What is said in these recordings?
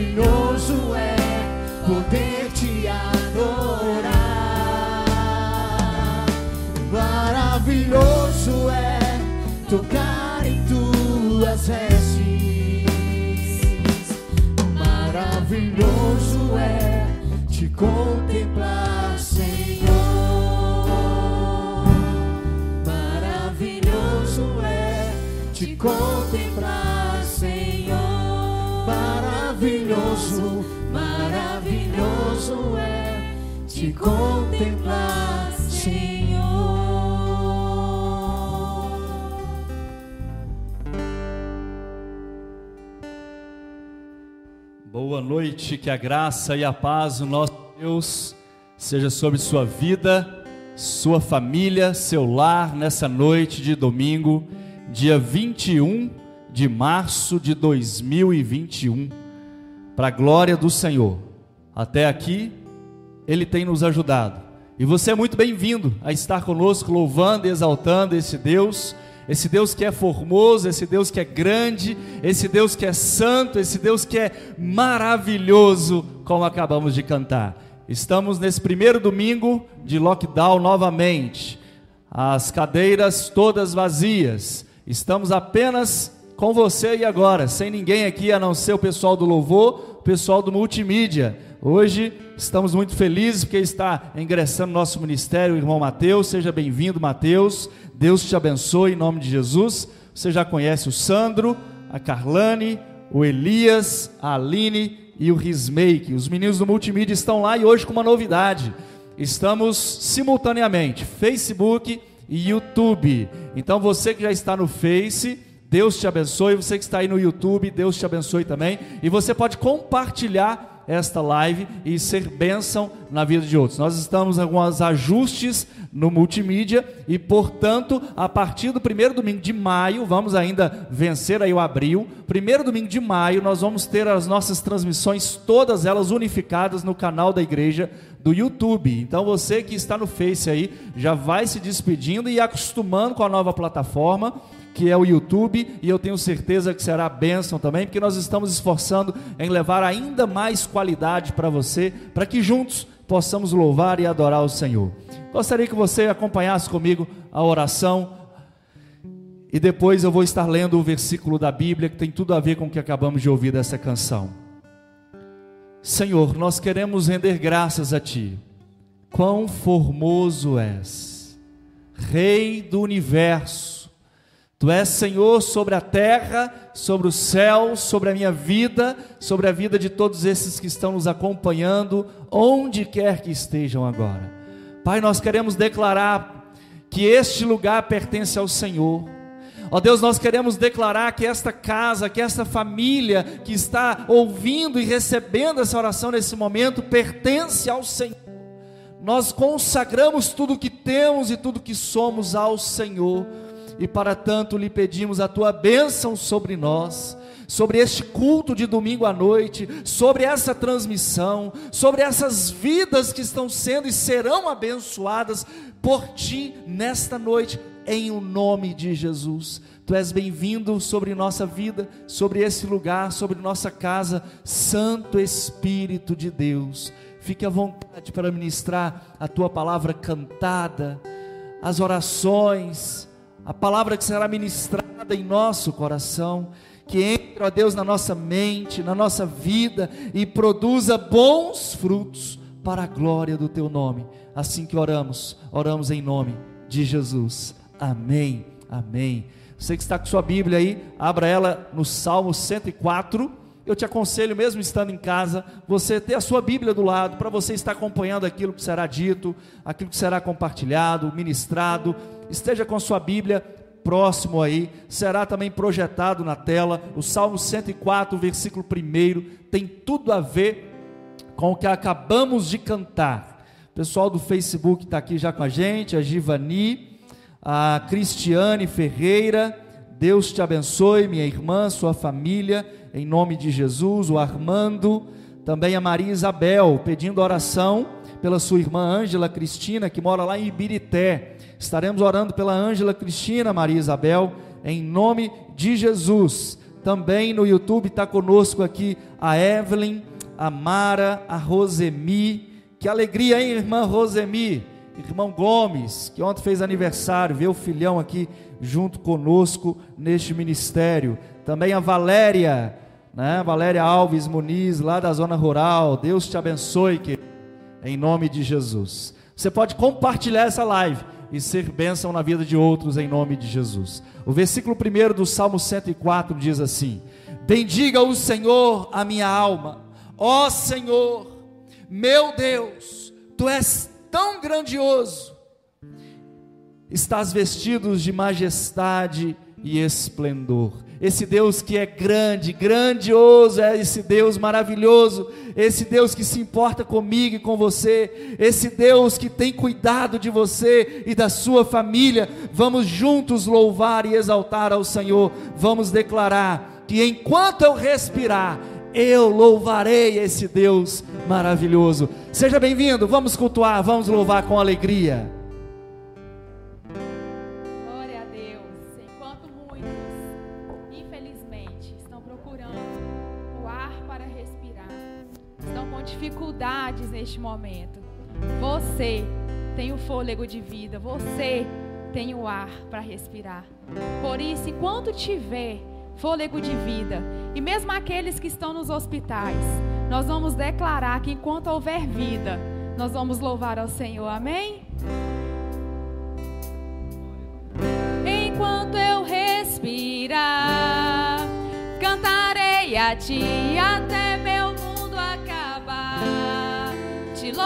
Maravilhoso é poder te adorar. Maravilhoso é tocar em tuas vestes. Maravilhoso é te contemplar, Senhor. Maravilhoso é te contemplar, é te contemplar, Senhor. Boa noite, que a graça e a paz do nosso Deus seja sobre sua vida, sua família, seu lar nessa noite de domingo, dia 21 de março de 2021. Para a glória do Senhor. Até aqui ele tem nos ajudado. E você é muito bem-vindo a estar conosco louvando e exaltando esse Deus esse Deus que é formoso, esse Deus que é grande, esse Deus que é santo, esse Deus que é maravilhoso, como acabamos de cantar. Estamos nesse primeiro domingo de lockdown novamente, as cadeiras todas vazias, estamos apenas com você e agora, sem ninguém aqui a não ser o pessoal do louvor, o pessoal do multimídia. Hoje estamos muito felizes porque está ingressando no nosso ministério o irmão Mateus. Seja bem-vindo, Mateus. Deus te abençoe em nome de Jesus. Você já conhece o Sandro, a Carlane, o Elias, a Aline e o Rismake. Os meninos do multimídia estão lá e hoje com uma novidade. Estamos simultaneamente Facebook e YouTube. Então você que já está no Face, Deus te abençoe. Você que está aí no YouTube, Deus te abençoe também. E você pode compartilhar esta live e ser bênção na vida de outros. Nós estamos com alguns ajustes no multimídia e, portanto, a partir do primeiro domingo de maio, vamos ainda vencer aí o abril, primeiro domingo de maio, nós vamos ter as nossas transmissões, todas elas unificadas no canal da igreja do YouTube. Então você que está no Face aí, já vai se despedindo e acostumando com a nova plataforma que é o YouTube, e eu tenho certeza que será bênção também, porque nós estamos esforçando em levar ainda mais qualidade para você, para que juntos possamos louvar e adorar o Senhor. Gostaria que você acompanhasse comigo a oração, e depois eu vou estar lendo o versículo da Bíblia que tem tudo a ver com o que acabamos de ouvir dessa canção. Senhor, nós queremos render graças a Ti. Quão formoso és, Rei do universo. Tu és Senhor sobre a terra, sobre o céu, sobre a minha vida, sobre a vida de todos esses que estão nos acompanhando, onde quer que estejam agora. Pai, nós queremos declarar que este lugar pertence ao Senhor. Ó Deus, nós queremos declarar que esta casa, que esta família que está ouvindo e recebendo essa oração nesse momento pertence ao Senhor. Nós consagramos tudo que temos e tudo que somos ao Senhor, e para tanto lhe pedimos a tua bênção sobre nós, sobre este culto de domingo à noite, sobre essa transmissão, sobre essas vidas que estão sendo e serão abençoadas por ti nesta noite, em o nome de Jesus. Tu és bem-vindo sobre nossa vida, sobre esse lugar, sobre nossa casa, Santo Espírito de Deus. Fique à vontade para ministrar a tua palavra cantada, as orações, a palavra que será ministrada em nosso coração, que entre, ó Deus, na nossa mente, na nossa vida e produza bons frutos para a glória do teu nome. Assim que oramos, oramos em nome de Jesus. Amém. Amém. Você que está com sua Bíblia aí, abra ela no Salmo 104. Eu te aconselho, mesmo estando em casa, você ter a sua Bíblia do lado, para você estar acompanhando aquilo que será dito, aquilo que será compartilhado, ministrado. Esteja com sua Bíblia próximo aí, será também projetado na tela. O Salmo 104, versículo 1, tem tudo a ver com o que acabamos de cantar. O pessoal do Facebook está aqui já com a gente, a Givani, a Cristiane Ferreira. Deus te abençoe, minha irmã, sua família, em nome de Jesus. O Armando, também a Maria Isabel, pedindo oração pela sua irmã Ângela Cristina, que mora lá em Ibirité. Estaremos orando pela Ângela Cristina, Maria Isabel, em nome de Jesus. Também no YouTube está conosco aqui a Evelyn, a Mara, a Rosemi. Que alegria, hein, irmã Rosemi? Irmão Gomes, que ontem fez aniversário, vê o filhão aqui junto conosco neste ministério. Também a Valéria, né? Valéria Alves Muniz, lá da zona rural. Deus te abençoe, querido em nome de Jesus. Você pode compartilhar essa live e ser bênção na vida de outros em nome de Jesus. O versículo 1 do Salmo 104 diz assim: Bendiga o Senhor a minha alma, ó Senhor, meu Deus, tu és tão grandioso, estás vestidos de majestade e esplendor esse Deus que é grande, grandioso, é esse Deus maravilhoso, esse Deus que se importa comigo e com você, esse Deus que tem cuidado de você e da sua família. Vamos juntos louvar e exaltar ao Senhor, vamos declarar que enquanto eu respirar, eu louvarei esse Deus maravilhoso. Seja bem-vindo, vamos cultuar, vamos louvar com alegria. Neste momento. Você tem o fôlego de vida, você tem o ar para respirar. Por isso, enquanto tiver fôlego de vida, e mesmo aqueles que estão nos hospitais, nós vamos declarar que enquanto houver vida, nós vamos louvar ao Senhor. Amém? Enquanto eu respirar, cantarei a ti até meu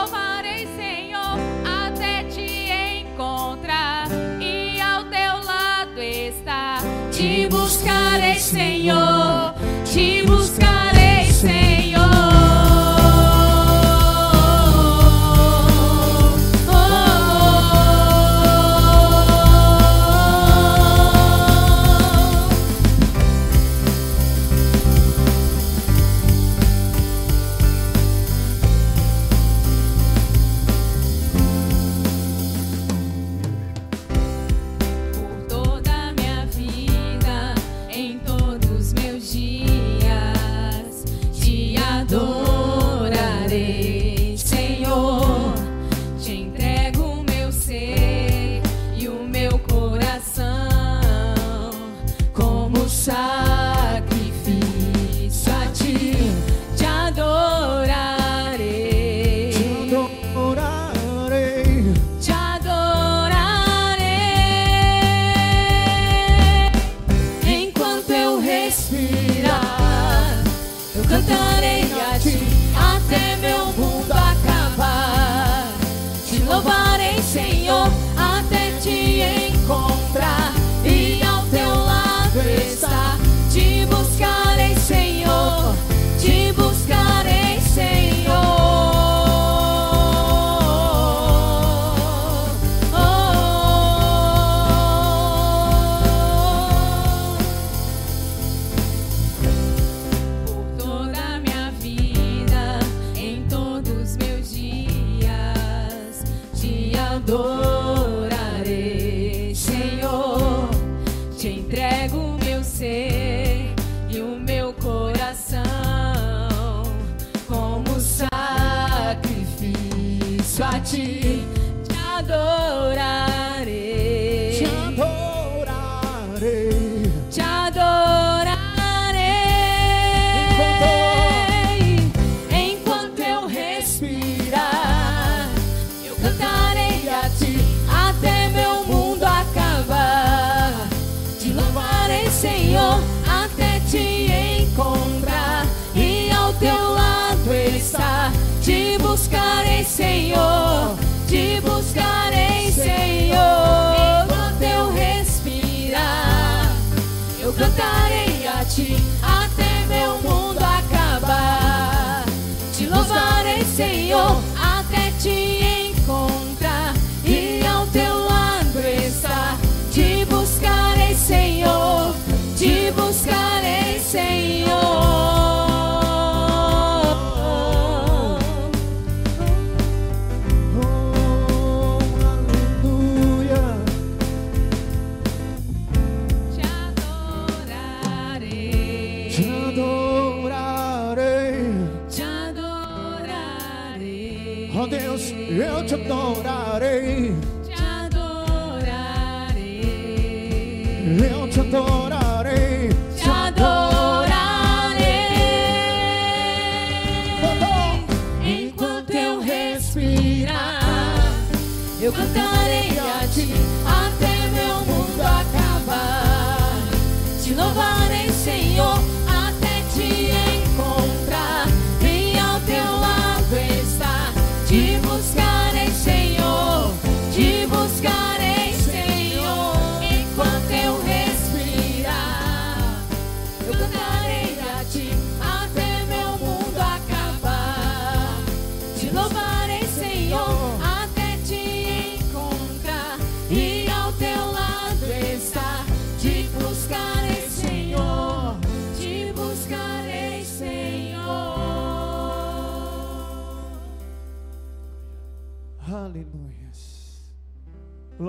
louvarei, Senhor, até te encontrar e ao teu lado estar. Te buscarei, Senhor, te buscarei, a buscarei, Senhor. Enquanto eu respirar. Eu cantarei a ti até meu mundo acabar. Te louvarei, Senhor, adorarei. Te adorarei. Eu te adorarei. Te adorarei. Enquanto eu respirar, eu cantarei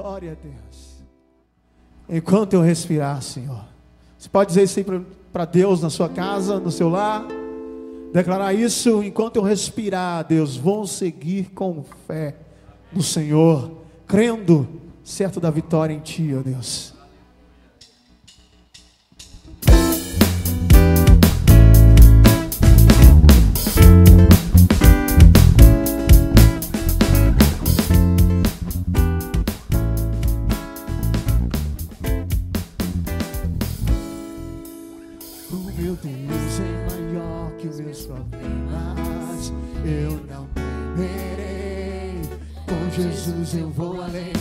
Glória a Deus. Enquanto eu respirar, Senhor. Você pode dizer isso aí para Deus na sua casa, no seu lar. Declarar isso enquanto eu respirar, Deus, vou seguir com fé no Senhor, crendo certo da vitória em Ti, ó Deus. O meu Deus é maior que os meus problemas. Eu não temerei. Com Jesus eu vou além.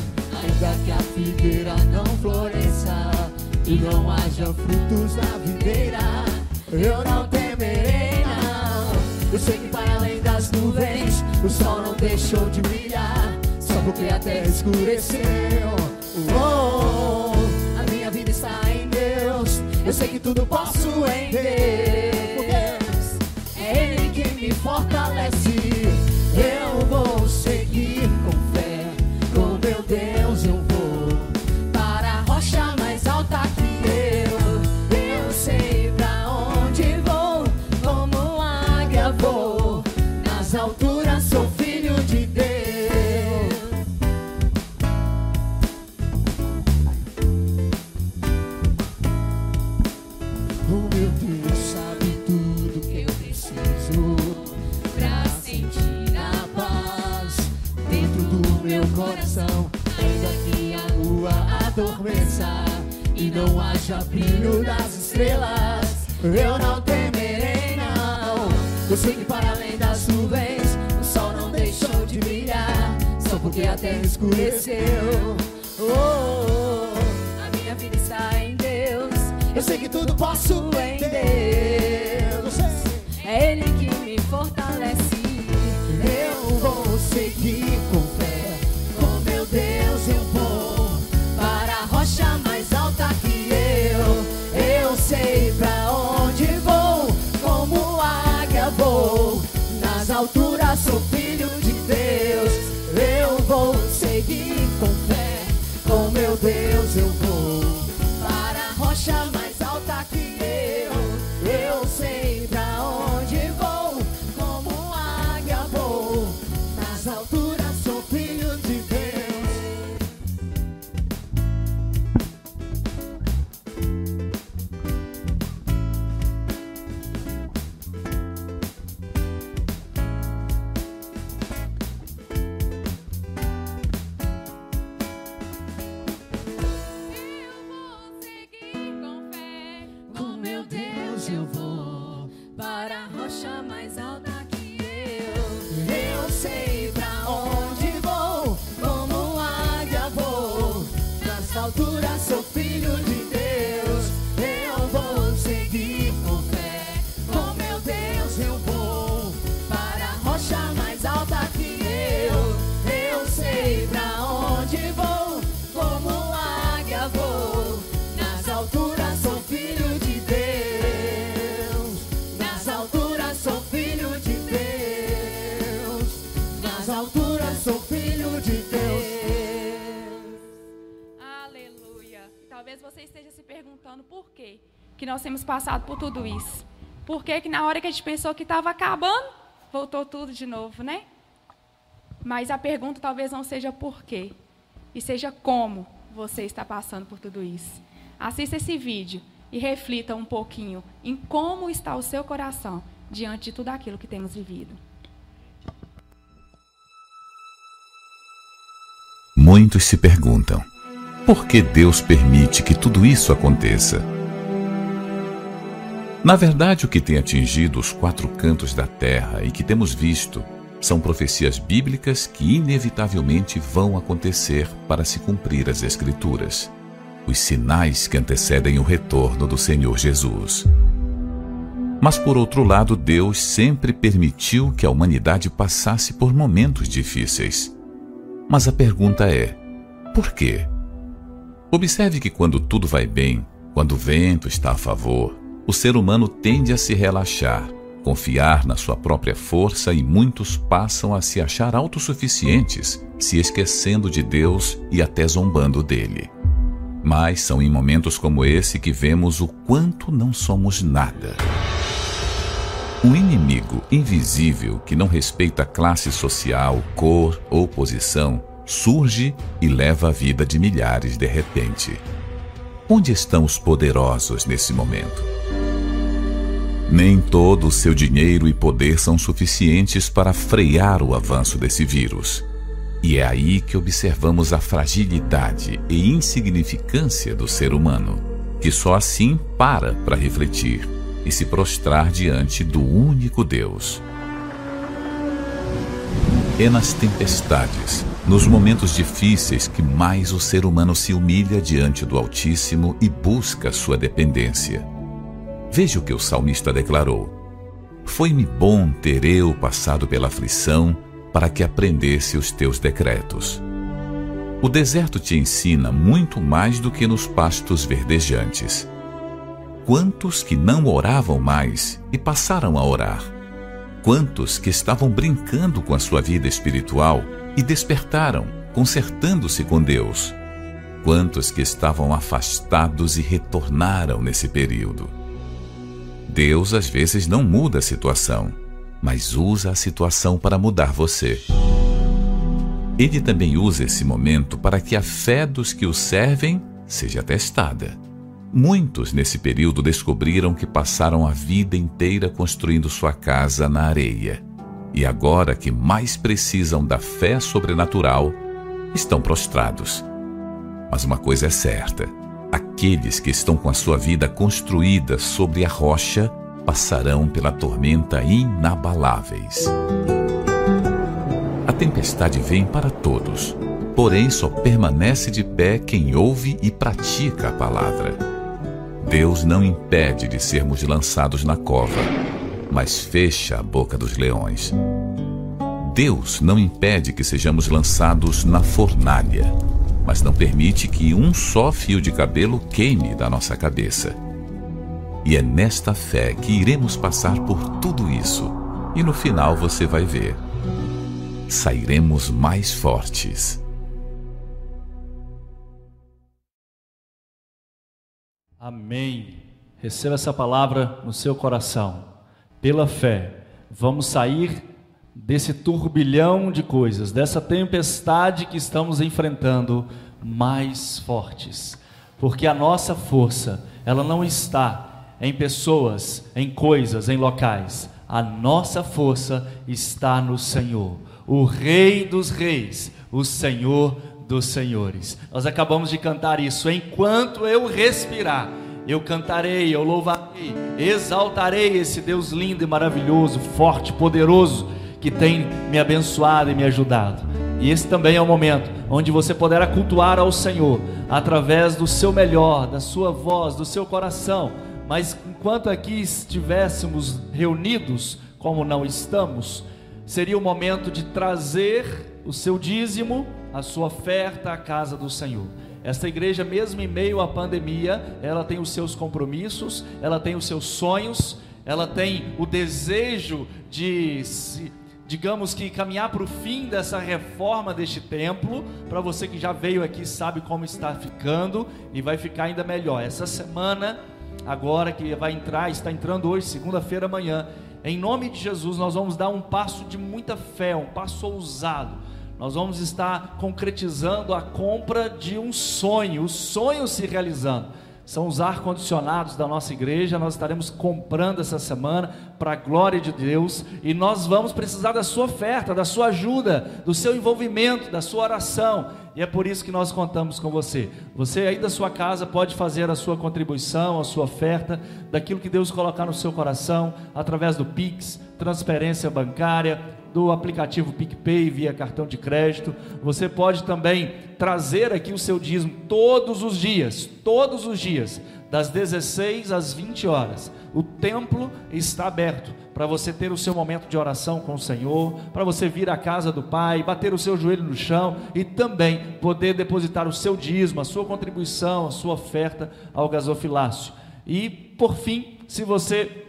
Ainda que a figueira não floresça e não haja frutos na videira, eu não temerei, não. Eu sei que para além das nuvens o sol não deixou de brilhar, só porque a terra escureceu. Sei que tudo posso em Deus. É Ele quem me fortalece. Não haja brilho das estrelas, eu não temerei, não. Eu sei que para além das nuvens o sol não deixou de brilhar, só porque a terra escureceu. Oh, oh, oh, a minha vida está em Deus. Eu sei que tudo posso em Deus. Talvez você esteja se perguntando por quê que nós temos passado por tudo isso. Por que que na hora que a gente pensou que estava acabando, voltou tudo de novo, né? Mas a pergunta talvez não seja por quê, e seja como você está passando por tudo isso. Assista esse vídeo e reflita um pouquinho em como está o seu coração diante de tudo aquilo que temos vivido. Muitos se perguntam: por que Deus permite que tudo isso aconteça? Na verdade, o que tem atingido os quatro cantos da terra e que temos visto são profecias bíblicas que inevitavelmente vão acontecer para se cumprir as Escrituras, os sinais que antecedem o retorno do Senhor Jesus. Mas por outro lado, Deus sempre permitiu que a humanidade passasse por momentos difíceis. Mas a pergunta é: por quê? Observe que quando tudo vai bem, quando o vento está a favor, o ser humano tende a se relaxar, confiar na sua própria força e muitos passam a se achar autossuficientes, se esquecendo de Deus e até zombando dele. Mas são em momentos como esse que vemos o quanto não somos nada. Um inimigo invisível que não respeita classe social, cor ou posição surge e leva a vida de milhares de repente. Onde estão os poderosos nesse momento? Nem todo o seu dinheiro e poder são suficientes para frear o avanço desse vírus. E é aí que observamos a fragilidade e insignificância do ser humano, que só assim para para refletir e se prostrar diante do único Deus. É nas tempestades, nos momentos difíceis, que mais o ser humano se humilha diante do Altíssimo e busca sua dependência. Veja o que o salmista declarou: Foi-me bom ter eu passado pela aflição para que aprendesse os teus decretos. O deserto te ensina muito mais do que nos pastos verdejantes quantos que não oravam mais e passaram a orar? Quantos que estavam brincando com a sua vida espiritual e despertaram, consertando-se com Deus? Quantos que estavam afastados e retornaram nesse período? Deus às vezes não muda a situação, mas usa a situação para mudar você. Ele também usa esse momento para que a fé dos que o servem seja testada. Muitos nesse período descobriram que passaram a vida inteira construindo sua casa na areia. E agora que mais precisam da fé sobrenatural, estão prostrados. Mas uma coisa é certa: aqueles que estão com a sua vida construída sobre a rocha passarão pela tormenta inabaláveis. A tempestade vem para todos, porém só permanece de pé quem ouve e pratica a palavra. Deus não impede de sermos lançados na cova, mas fecha a boca dos leões. Deus não impede que sejamos lançados na fornalha, mas não permite que um só fio de cabelo queime da nossa cabeça. E é nesta fé que iremos passar por tudo isso, e no final você vai ver. Sairemos mais fortes. Amém. Receba essa palavra no seu coração. Pela fé, vamos sair desse turbilhão de coisas, dessa tempestade que estamos enfrentando, mais fortes. Porque a nossa força, ela não está em pessoas, em coisas, em locais. A nossa força está no Senhor, o Rei dos Reis, o Senhor dos senhores. Nós acabamos de cantar isso. Enquanto eu respirar, eu cantarei, eu louvarei, exaltarei esse Deus lindo e maravilhoso, forte, poderoso, que tem me abençoado e me ajudado. E esse também é o momento onde você poderá cultuar ao Senhor através do seu melhor, da sua voz, do seu coração. Mas enquanto aqui estivéssemos reunidos, como não estamos, seria o momento de trazer o seu dízimo a sua oferta à casa do Senhor. Esta igreja, mesmo em meio à pandemia, ela tem os seus compromissos, ela tem os seus sonhos, ela tem o desejo de digamos que caminhar para o fim dessa reforma deste templo. Para você que já veio aqui sabe como está ficando e vai ficar ainda melhor. Essa semana agora que vai entrar, está entrando hoje, segunda-feira amanhã. Em nome de Jesus, nós vamos dar um passo de muita fé, um passo ousado. Nós vamos estar concretizando a compra de um sonho, o sonho se realizando são os ar-condicionados da nossa igreja. Nós estaremos comprando essa semana para a glória de Deus e nós vamos precisar da sua oferta, da sua ajuda, do seu envolvimento, da sua oração. E é por isso que nós contamos com você. Você aí da sua casa pode fazer a sua contribuição, a sua oferta, daquilo que Deus colocar no seu coração, através do Pix, transferência bancária, do aplicativo PicPay via cartão de crédito. Você pode também trazer aqui o seu dízimo todos os dias, todos os dias, das 16 às 20 horas. O templo está aberto para você ter o seu momento de oração com o Senhor, para você vir à casa do Pai, bater o seu joelho no chão e também poder depositar o seu dízimo, a sua contribuição, a sua oferta ao gasofilácio. E, por fim, se você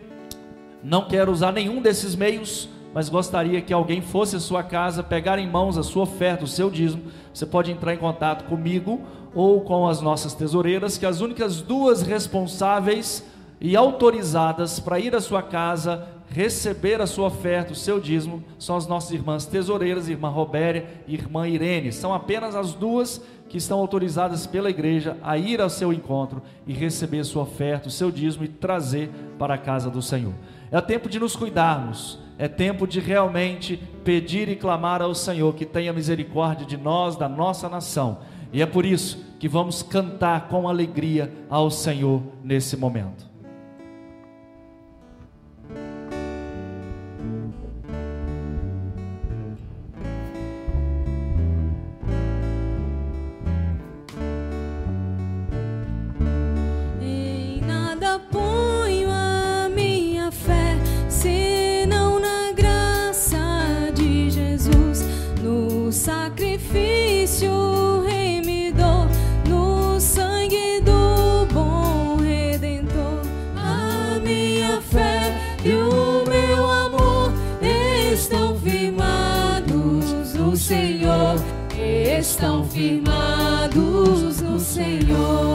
não quer usar nenhum desses meios, mas gostaria que alguém fosse à sua casa, pegar em mãos a sua oferta, o seu dízimo, você pode entrar em contato comigo ou com as nossas tesoureiras, que as únicas duas responsáveis e autorizadas para ir à sua casa receber a sua oferta, o seu dízimo, são as nossas irmãs tesoureiras, irmã Robéria e irmã Irene. São apenas as duas que estão autorizadas pela igreja a ir ao seu encontro e receber a sua oferta, o seu dízimo e trazer para a casa do Senhor. É tempo de nos cuidarmos, é tempo de realmente pedir e clamar ao Senhor que tenha misericórdia de nós, da nossa nação. E é por isso que vamos cantar com alegria ao Senhor nesse momento. Estão firmados no Senhor.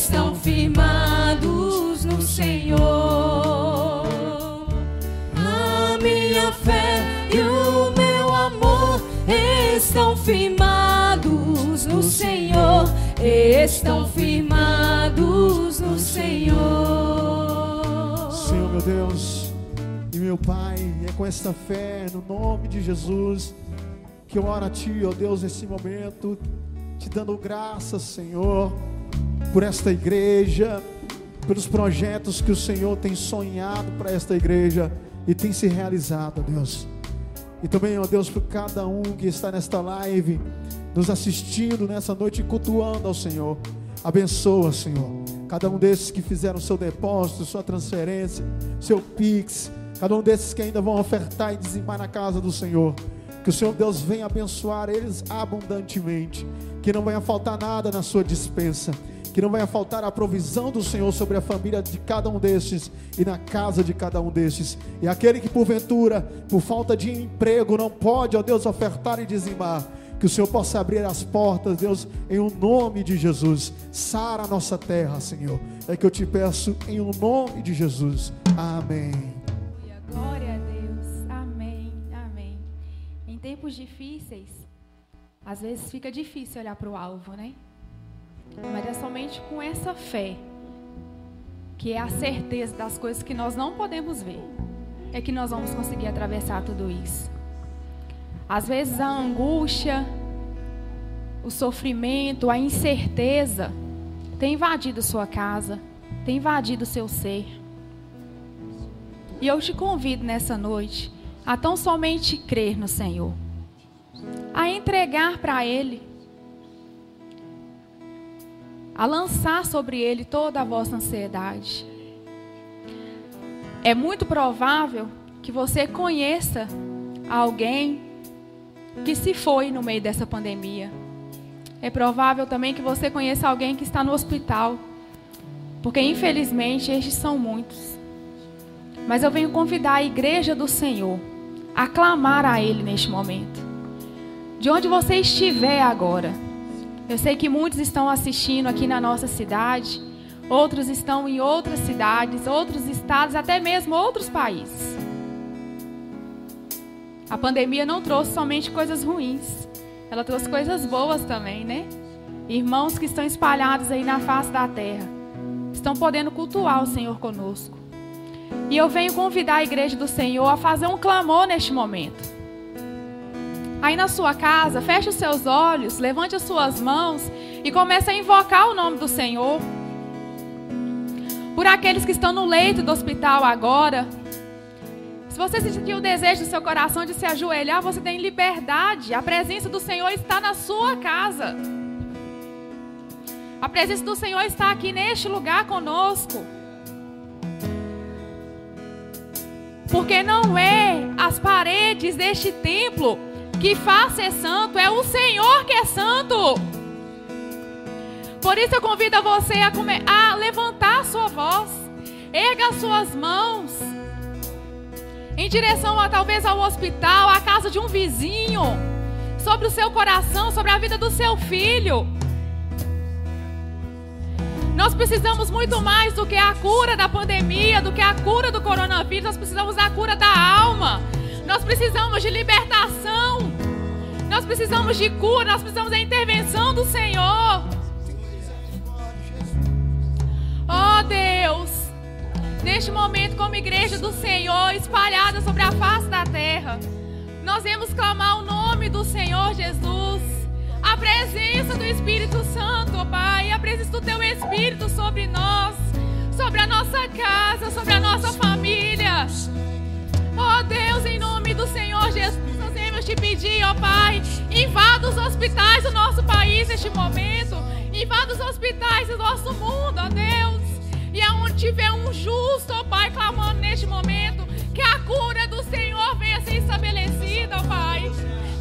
estão firmados no Senhor. A minha fé e o meu amor estão firmados no Senhor. Estão firmados no Senhor. Senhor, meu Deus e meu Pai, é com esta fé, no nome de Jesus, que eu oro a Ti, ó Deus, nesse momento, te dando graças, Senhor por esta igreja, pelos projetos que o Senhor tem sonhado para esta igreja e tem se realizado, Deus. E também, ó Deus, por cada um que está nesta live, nos assistindo nessa noite, cultuando ao Senhor. Abençoa, Senhor. Cada um desses que fizeram seu depósito, sua transferência, seu Pix, cada um desses que ainda vão ofertar e dizimar na casa do Senhor. Que o Senhor Deus venha abençoar eles abundantemente. Que não venha faltar nada na sua dispensa. Que não venha faltar a provisão do Senhor sobre a família de cada um destes e na casa de cada um destes. E aquele que porventura, por falta de emprego, não pode, ó Deus, ofertar e dizimar. Que o Senhor possa abrir as portas, Deus, em o um nome de Jesus. Sara a nossa terra, Senhor. É que eu te peço em o um nome de Jesus. Amém. Glória a Deus. Amém. Amém. Em tempos difíceis, às vezes fica difícil olhar para o alvo, né? Mas é somente com essa fé, que é a certeza das coisas que nós não podemos ver, é que nós vamos conseguir atravessar tudo isso. Às vezes a angústia, o sofrimento, a incerteza tem invadido sua casa, tem invadido seu ser. E eu te convido nessa noite a tão somente crer no Senhor, a entregar para Ele, a lançar sobre Ele toda a vossa ansiedade. É muito provável que você conheça alguém que se foi no meio dessa pandemia. É provável também que você conheça alguém que está no hospital, porque infelizmente estes são muitos. Mas eu venho convidar a igreja do Senhor a clamar a Ele neste momento. De onde você estiver agora, eu sei que muitos estão assistindo aqui na nossa cidade, outros estão em outras cidades, outros estados, até mesmo outros países. A pandemia não trouxe somente coisas ruins, ela trouxe coisas boas também, né? Irmãos que estão espalhados aí na face da terra, estão podendo cultuar o Senhor conosco. E eu venho convidar a igreja do Senhor a fazer um clamor neste momento. Aí na sua casa, feche os seus olhos, levante as suas mãos e comece a invocar o nome do Senhor. Por aqueles que estão no leito do hospital agora, você sentir o desejo do seu coração de se ajoelhar, você tem liberdade. A presença do Senhor está na sua casa. A presença do Senhor está aqui neste lugar conosco. Porque não é as paredes deste templo que faz ser santo, é o Senhor que é santo. Por isso eu convido a você a, comer, a levantar a sua voz, erga as suas mãos em direção a talvez ao hospital, à casa de um vizinho, sobre o seu coração, sobre a vida do seu filho. Nós precisamos muito mais do que a cura da pandemia, do que a cura do coronavírus, nós precisamos da cura da alma. Nós precisamos de libertação. Nós precisamos de cura, nós precisamos da intervenção do Senhor. Oh Deus, neste momento, como igreja do Senhor, espalhada sobre a face da terra, nós vamos clamar o nome do Senhor Jesus. A presença do Espírito Santo, ó Pai, a presença do Teu Espírito sobre nós, sobre a nossa casa, sobre a nossa família. Ó Deus, em nome do Senhor Jesus, nós vamos te pedir, ó Pai, invada os hospitais do nosso país neste momento, invada os hospitais do nosso mundo, ó Deus. E aonde tiver um justo, ó Pai, clamando neste momento, que a cura do Senhor venha ser estabelecida, ó Pai.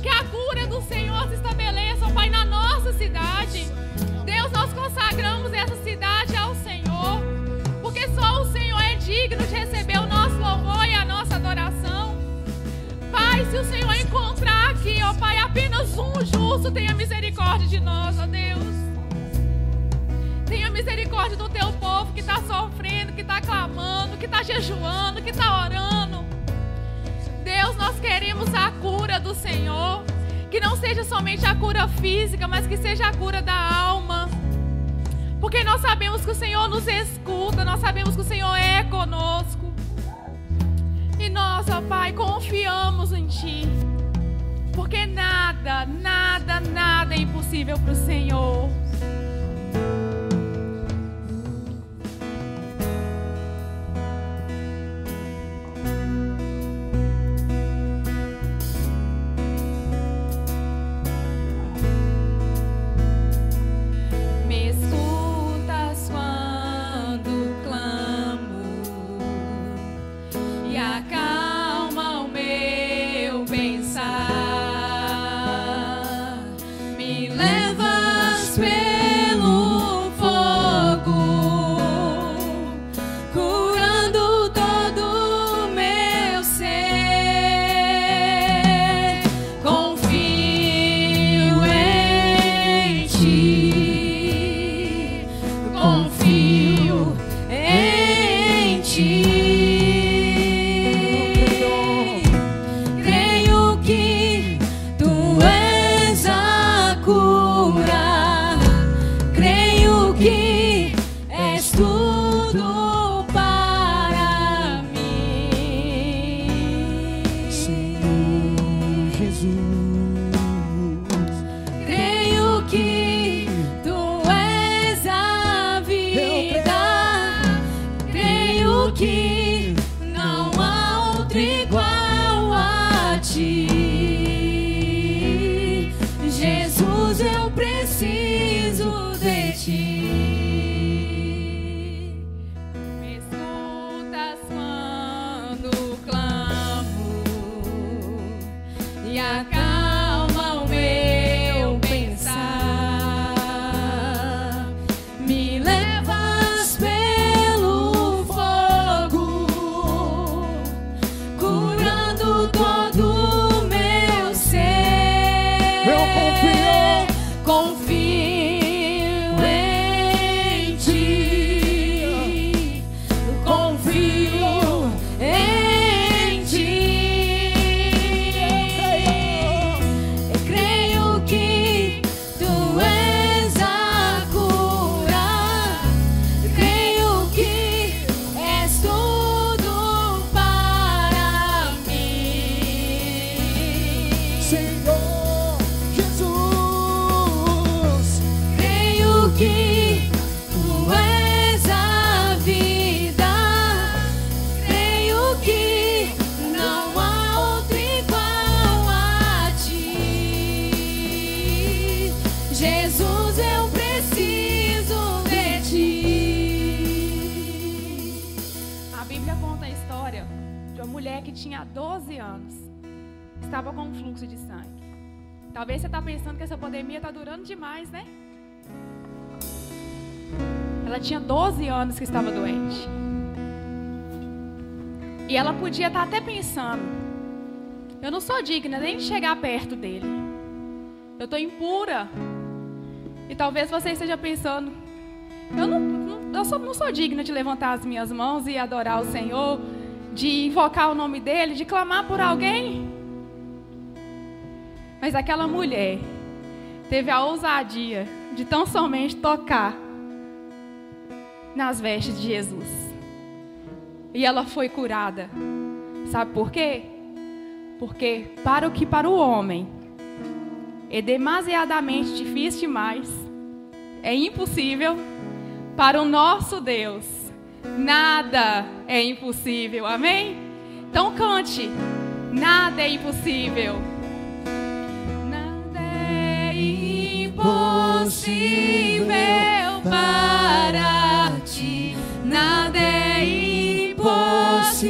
Que a cura do Senhor se estabeleça, ó Pai, na nossa cidade. Deus, nós consagramos essa cidade ao Senhor, porque só o Senhor é digno de receber o Pai, se o Senhor encontrar aqui, ó Pai, apenas um justo, tenha misericórdia de nós, ó Deus. Tenha misericórdia do teu povo que está sofrendo, que está clamando, que está jejuando, que está orando. Deus, nós queremos a cura do Senhor. Que não seja somente a cura física, mas que seja a cura da alma. Porque nós sabemos que o Senhor nos escuta, nós sabemos que o Senhor é conosco. E nós, ó Pai, confiamos em Ti. Porque nada, nada, nada é impossível para o Senhor. Demais, né? Ela tinha 12 anos que estava doente. E ela podia estar até pensando: eu não sou digna nem de chegar perto dele. Eu estou impura. E talvez você esteja pensando: eu não, não, eu sou, não sou digna de levantar as minhas mãos e adorar o Senhor, de invocar o nome dele, de clamar por alguém. Mas aquela mulher teve a ousadia de tão somente tocar nas vestes de Jesus. E ela foi curada. Sabe por quê? Porque para o que para o homem é demasiadamente difícil demais, é impossível, para o nosso Deus nada é impossível. Amém? Então cante. Nada é impossível. impossível para ti, nada é impossível.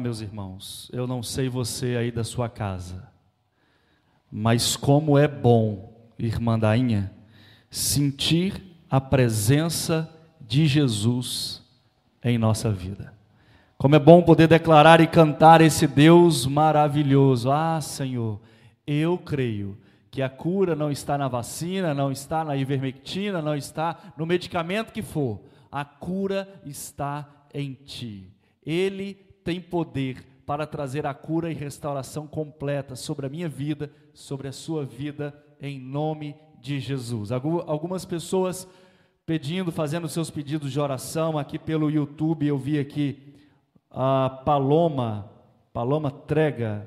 Meus irmãos, eu não sei você aí da sua casa, Mas como é bom, irmã Dainha, sentir a presença de Jesus em nossa vida. Como é bom poder declarar e cantar esse Deus maravilhoso. Ah, Senhor, eu creio que a cura não está na vacina, não está na ivermectina, não está no medicamento que for. A cura está em ti. Ele tem poder para trazer a cura e restauração completa sobre a minha vida, sobre a sua vida, em nome de Jesus. Algumas pessoas pedindo, fazendo seus pedidos de oração aqui pelo YouTube, eu vi aqui a Paloma, Paloma Trega,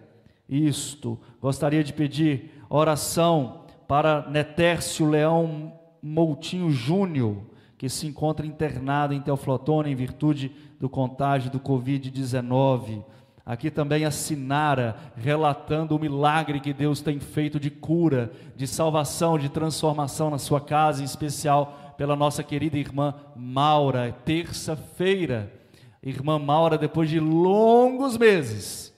isto. Gostaria de pedir oração para Netércio Leão Moutinho Júnior, que se encontra internado em Teoflotone em virtude do contágio do Covid-19. Aqui também a Sinara, relatando o milagre que Deus tem feito de cura, de salvação, de transformação na sua casa, em especial pela nossa querida irmã Maura. Terça-feira, irmã Maura, depois de longos meses,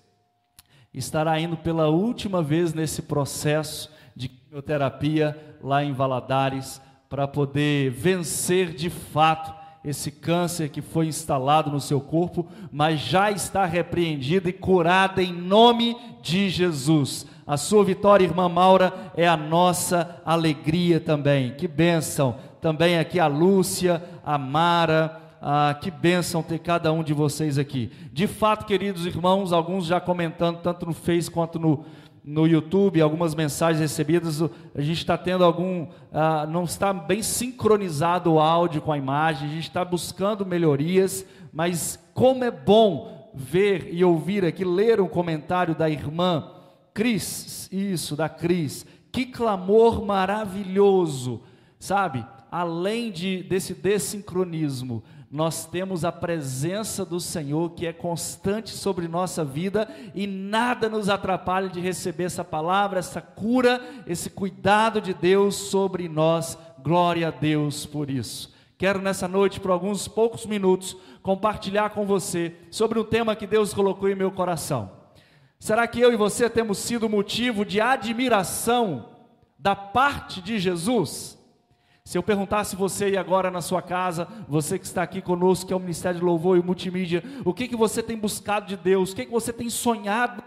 estará indo pela última vez nesse processo de quimioterapia lá em Valadares, para poder vencer de fato esse câncer que foi instalado no seu corpo, mas já está repreendido e curado em nome de Jesus. A sua vitória, irmã Maura, é a nossa alegria também. Que bênção! Também aqui a Lúcia, a Mara, ah, que bênção ter cada um de vocês aqui. De fato, queridos irmãos, alguns já comentando, tanto no Face quanto no, no YouTube, algumas mensagens recebidas, a gente está tendo algum, ah, não está bem sincronizado o áudio com a imagem, a gente está buscando melhorias, mas como é bom ver e ouvir aqui, ler um comentário da irmã Cris, isso, da Cris, que clamor maravilhoso, sabe? Além de, desse desincronismo, nós temos a presença do Senhor que é constante sobre nossa vida e nada nos atrapalha de receber essa palavra, essa cura, esse cuidado de Deus sobre nós. Glória a Deus por isso. Quero nessa noite, por alguns poucos minutos, compartilhar com você sobre um tema que Deus colocou em meu coração. Será que eu e você temos sido motivo de admiração da parte de Jesus? Se eu perguntasse você e agora na sua casa, você que está aqui conosco, que é o Ministério de Louvor e Multimídia, o que, que você tem buscado de Deus? O que, que você tem sonhado?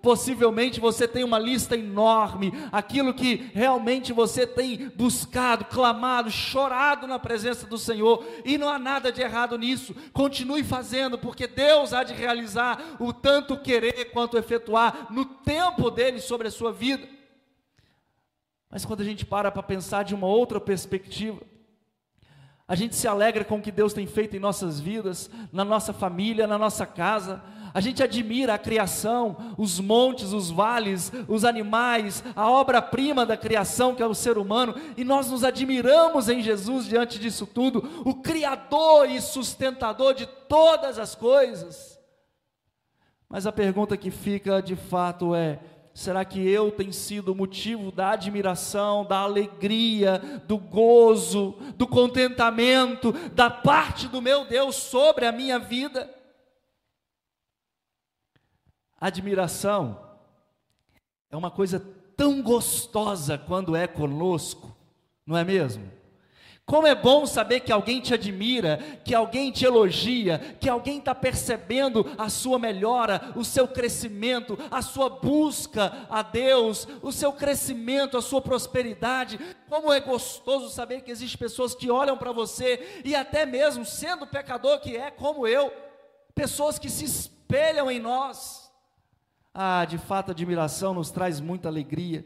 Possivelmente você tem uma lista enorme, aquilo que realmente você tem buscado, clamado, chorado na presença do Senhor, e não há nada de errado nisso. Continue fazendo, porque Deus há de realizar o tanto querer quanto efetuar no tempo dele sobre a sua vida. Mas quando a gente para para pensar de uma outra perspectiva, a gente se alegra com o que Deus tem feito em nossas vidas, na nossa família, na nossa casa. A gente admira a criação, os montes, os vales, os animais, a obra-prima da criação que é o ser humano, e nós nos admiramos em Jesus diante disso tudo, o Criador e sustentador de todas as coisas. Mas a pergunta que fica de fato é: Será que eu tenho sido motivo da admiração, da alegria, do gozo, do contentamento da parte do meu Deus sobre a minha vida? Admiração é uma coisa tão gostosa quando é conosco, não é mesmo? Como é bom saber que alguém te admira, que alguém te elogia, que alguém está percebendo a sua melhora, o seu crescimento, a sua busca a Deus, o seu crescimento, a sua prosperidade. Como é gostoso saber que existem pessoas que olham para você e até mesmo sendo pecador que é, como eu, pessoas que se espelham em nós. Ah, de fato, admiração nos traz muita alegria.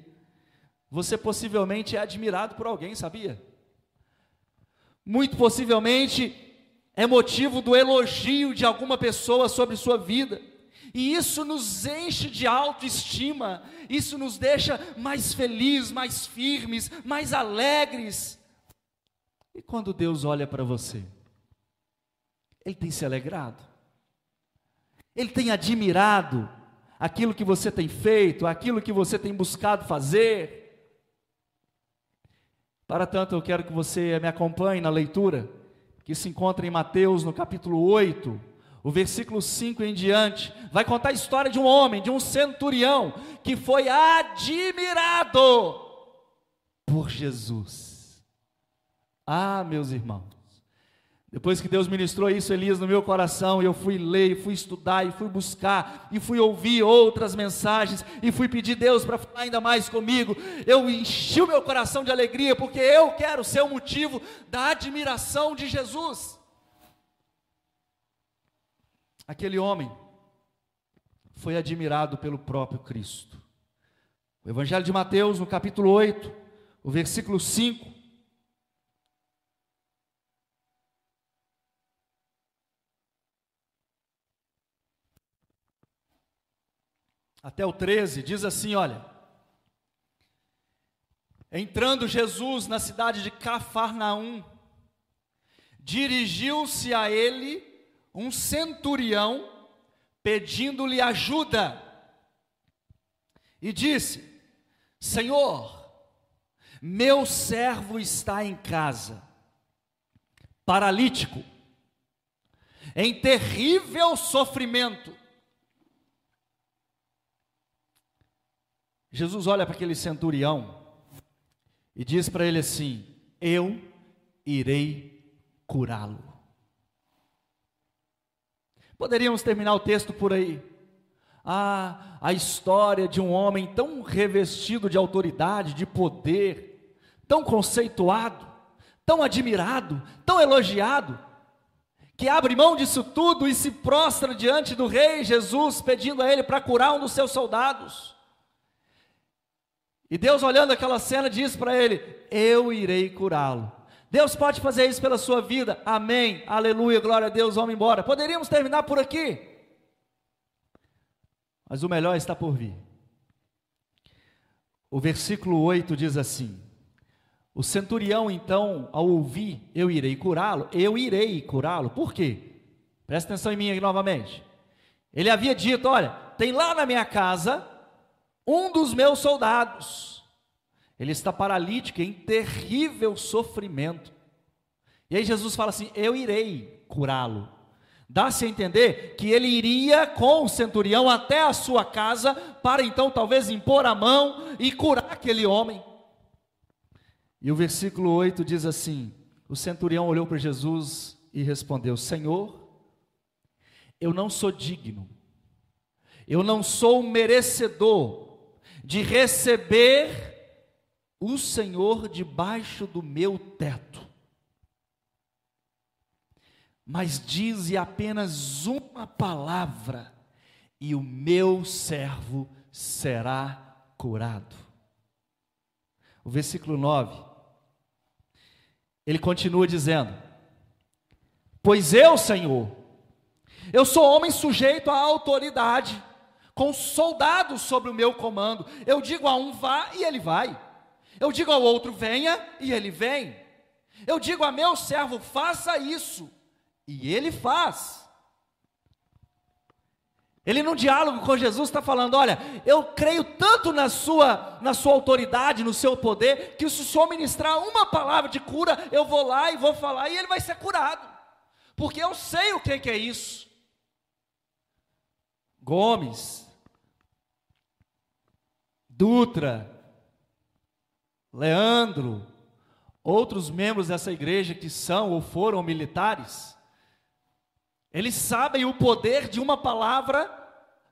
Você possivelmente é admirado por alguém, sabia? Muito possivelmente é motivo do elogio de alguma pessoa sobre sua vida. E isso nos enche de autoestima, isso nos deixa mais felizes, mais firmes, mais alegres. E quando Deus olha para você, Ele tem se alegrado, Ele tem admirado aquilo que você tem feito, aquilo que você tem buscado fazer. Para tanto, eu quero que você me acompanhe na leitura, que se encontra em Mateus, no capítulo 8, o versículo 5 em diante, vai contar a história de um homem, de um centurião, que foi admirado por Jesus. Ah, meus irmãos, depois que Deus ministrou isso, Elias, no meu coração, eu fui ler, e fui estudar, e fui buscar, e fui ouvir outras mensagens, e fui pedir Deus para falar ainda mais comigo. Eu enchi o meu coração de alegria, porque eu quero ser o motivo da admiração de Jesus. Aquele homem foi admirado pelo próprio Cristo. O Evangelho de Mateus, no capítulo 8, o versículo 5. Até o 13, diz assim: olha. Entrando Jesus na cidade de Cafarnaum, dirigiu-se a ele um centurião pedindo-lhe ajuda e disse: Senhor, meu servo está em casa, paralítico, em terrível sofrimento. Jesus olha para aquele centurião e diz para ele assim: Eu irei curá-lo. Poderíamos terminar o texto por aí. Ah, a história de um homem tão revestido de autoridade, de poder, tão conceituado, tão admirado, tão elogiado, que abre mão disso tudo e se prostra diante do rei Jesus, pedindo a ele para curar um dos seus soldados. E Deus, olhando aquela cena, diz para ele: Eu irei curá-lo. Deus pode fazer isso pela sua vida. Amém. Aleluia. Glória a Deus. Vamos embora. Poderíamos terminar por aqui. Mas o melhor está por vir. O versículo 8 diz assim: O centurião, então, ao ouvir, eu irei curá-lo, eu irei curá-lo. Por quê? Presta atenção em mim aqui novamente. Ele havia dito: Olha, tem lá na minha casa um dos meus soldados ele está paralítico em terrível sofrimento. E aí Jesus fala assim: Eu irei curá-lo. Dá-se a entender que ele iria com o centurião até a sua casa, para então talvez impor a mão e curar aquele homem. E o versículo 8 diz assim: O centurião olhou para Jesus e respondeu: Senhor, eu não sou digno, eu não sou merecedor de receber o Senhor debaixo do meu teto. Mas dize apenas uma palavra, e o meu servo será curado. O versículo 9, ele continua dizendo: Pois eu, Senhor, eu sou homem sujeito à autoridade, com soldados sobre o meu comando. Eu digo a um vá e ele vai, eu digo ao outro, venha, e ele vem. Eu digo a meu servo, faça isso, e ele faz. Ele, no diálogo com Jesus, está falando: Olha, eu creio tanto na sua, na sua autoridade, no seu poder, que se o Senhor ministrar uma palavra de cura, eu vou lá e vou falar, e ele vai ser curado, porque eu sei o que, que é isso. Gomes, Dutra, Leandro, outros membros dessa igreja que são ou foram militares, eles sabem o poder de uma palavra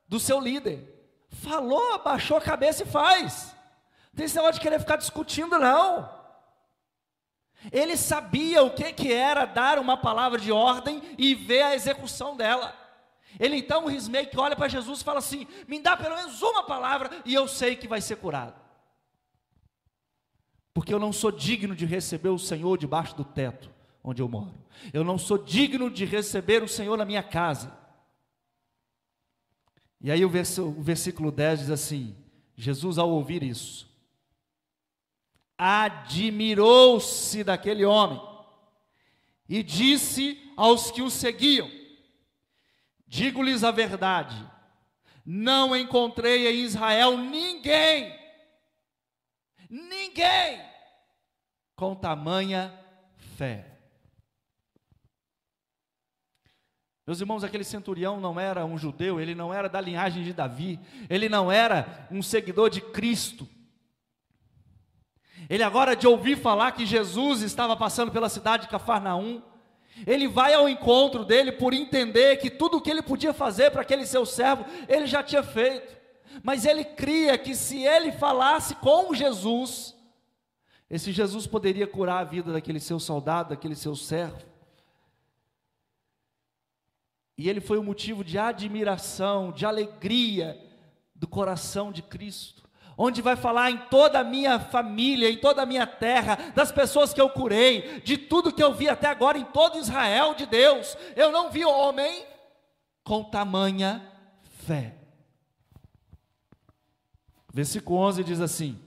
do seu líder. Falou, abaixou a cabeça e faz. Não tem esse negócio de querer ficar discutindo, não. Ele sabia o que, que era dar uma palavra de ordem e ver a execução dela. Ele então, o Rismei, olha para Jesus e fala assim: me dá pelo menos uma palavra e eu sei que vai ser curado porque eu não sou digno de receber o Senhor debaixo do teto onde eu moro. Eu não sou digno de receber o Senhor na minha casa. E aí o versículo 10 diz assim: Jesus, ao ouvir isso, admirou-se daquele homem e disse aos que o seguiam: Digo-lhes a verdade, não encontrei em Israel ninguém Ninguém com tamanha fé. Meus irmãos, aquele centurião não era um judeu, ele não era da linhagem de Davi, ele não era um seguidor de Cristo. Ele agora de ouvir falar que Jesus estava passando pela cidade de Cafarnaum, ele vai ao encontro dele por entender que tudo o que ele podia fazer para aquele seu servo, ele já tinha feito. Mas ele cria que se ele falasse com Jesus, esse Jesus poderia curar a vida daquele seu soldado, daquele seu servo. E ele foi o motivo de admiração, de alegria do coração de Cristo onde vai falar em toda a minha família, em toda a minha terra, das pessoas que eu curei, de tudo que eu vi até agora em todo Israel de Deus. Eu não vi homem com tamanha fé. Versículo 11 diz assim: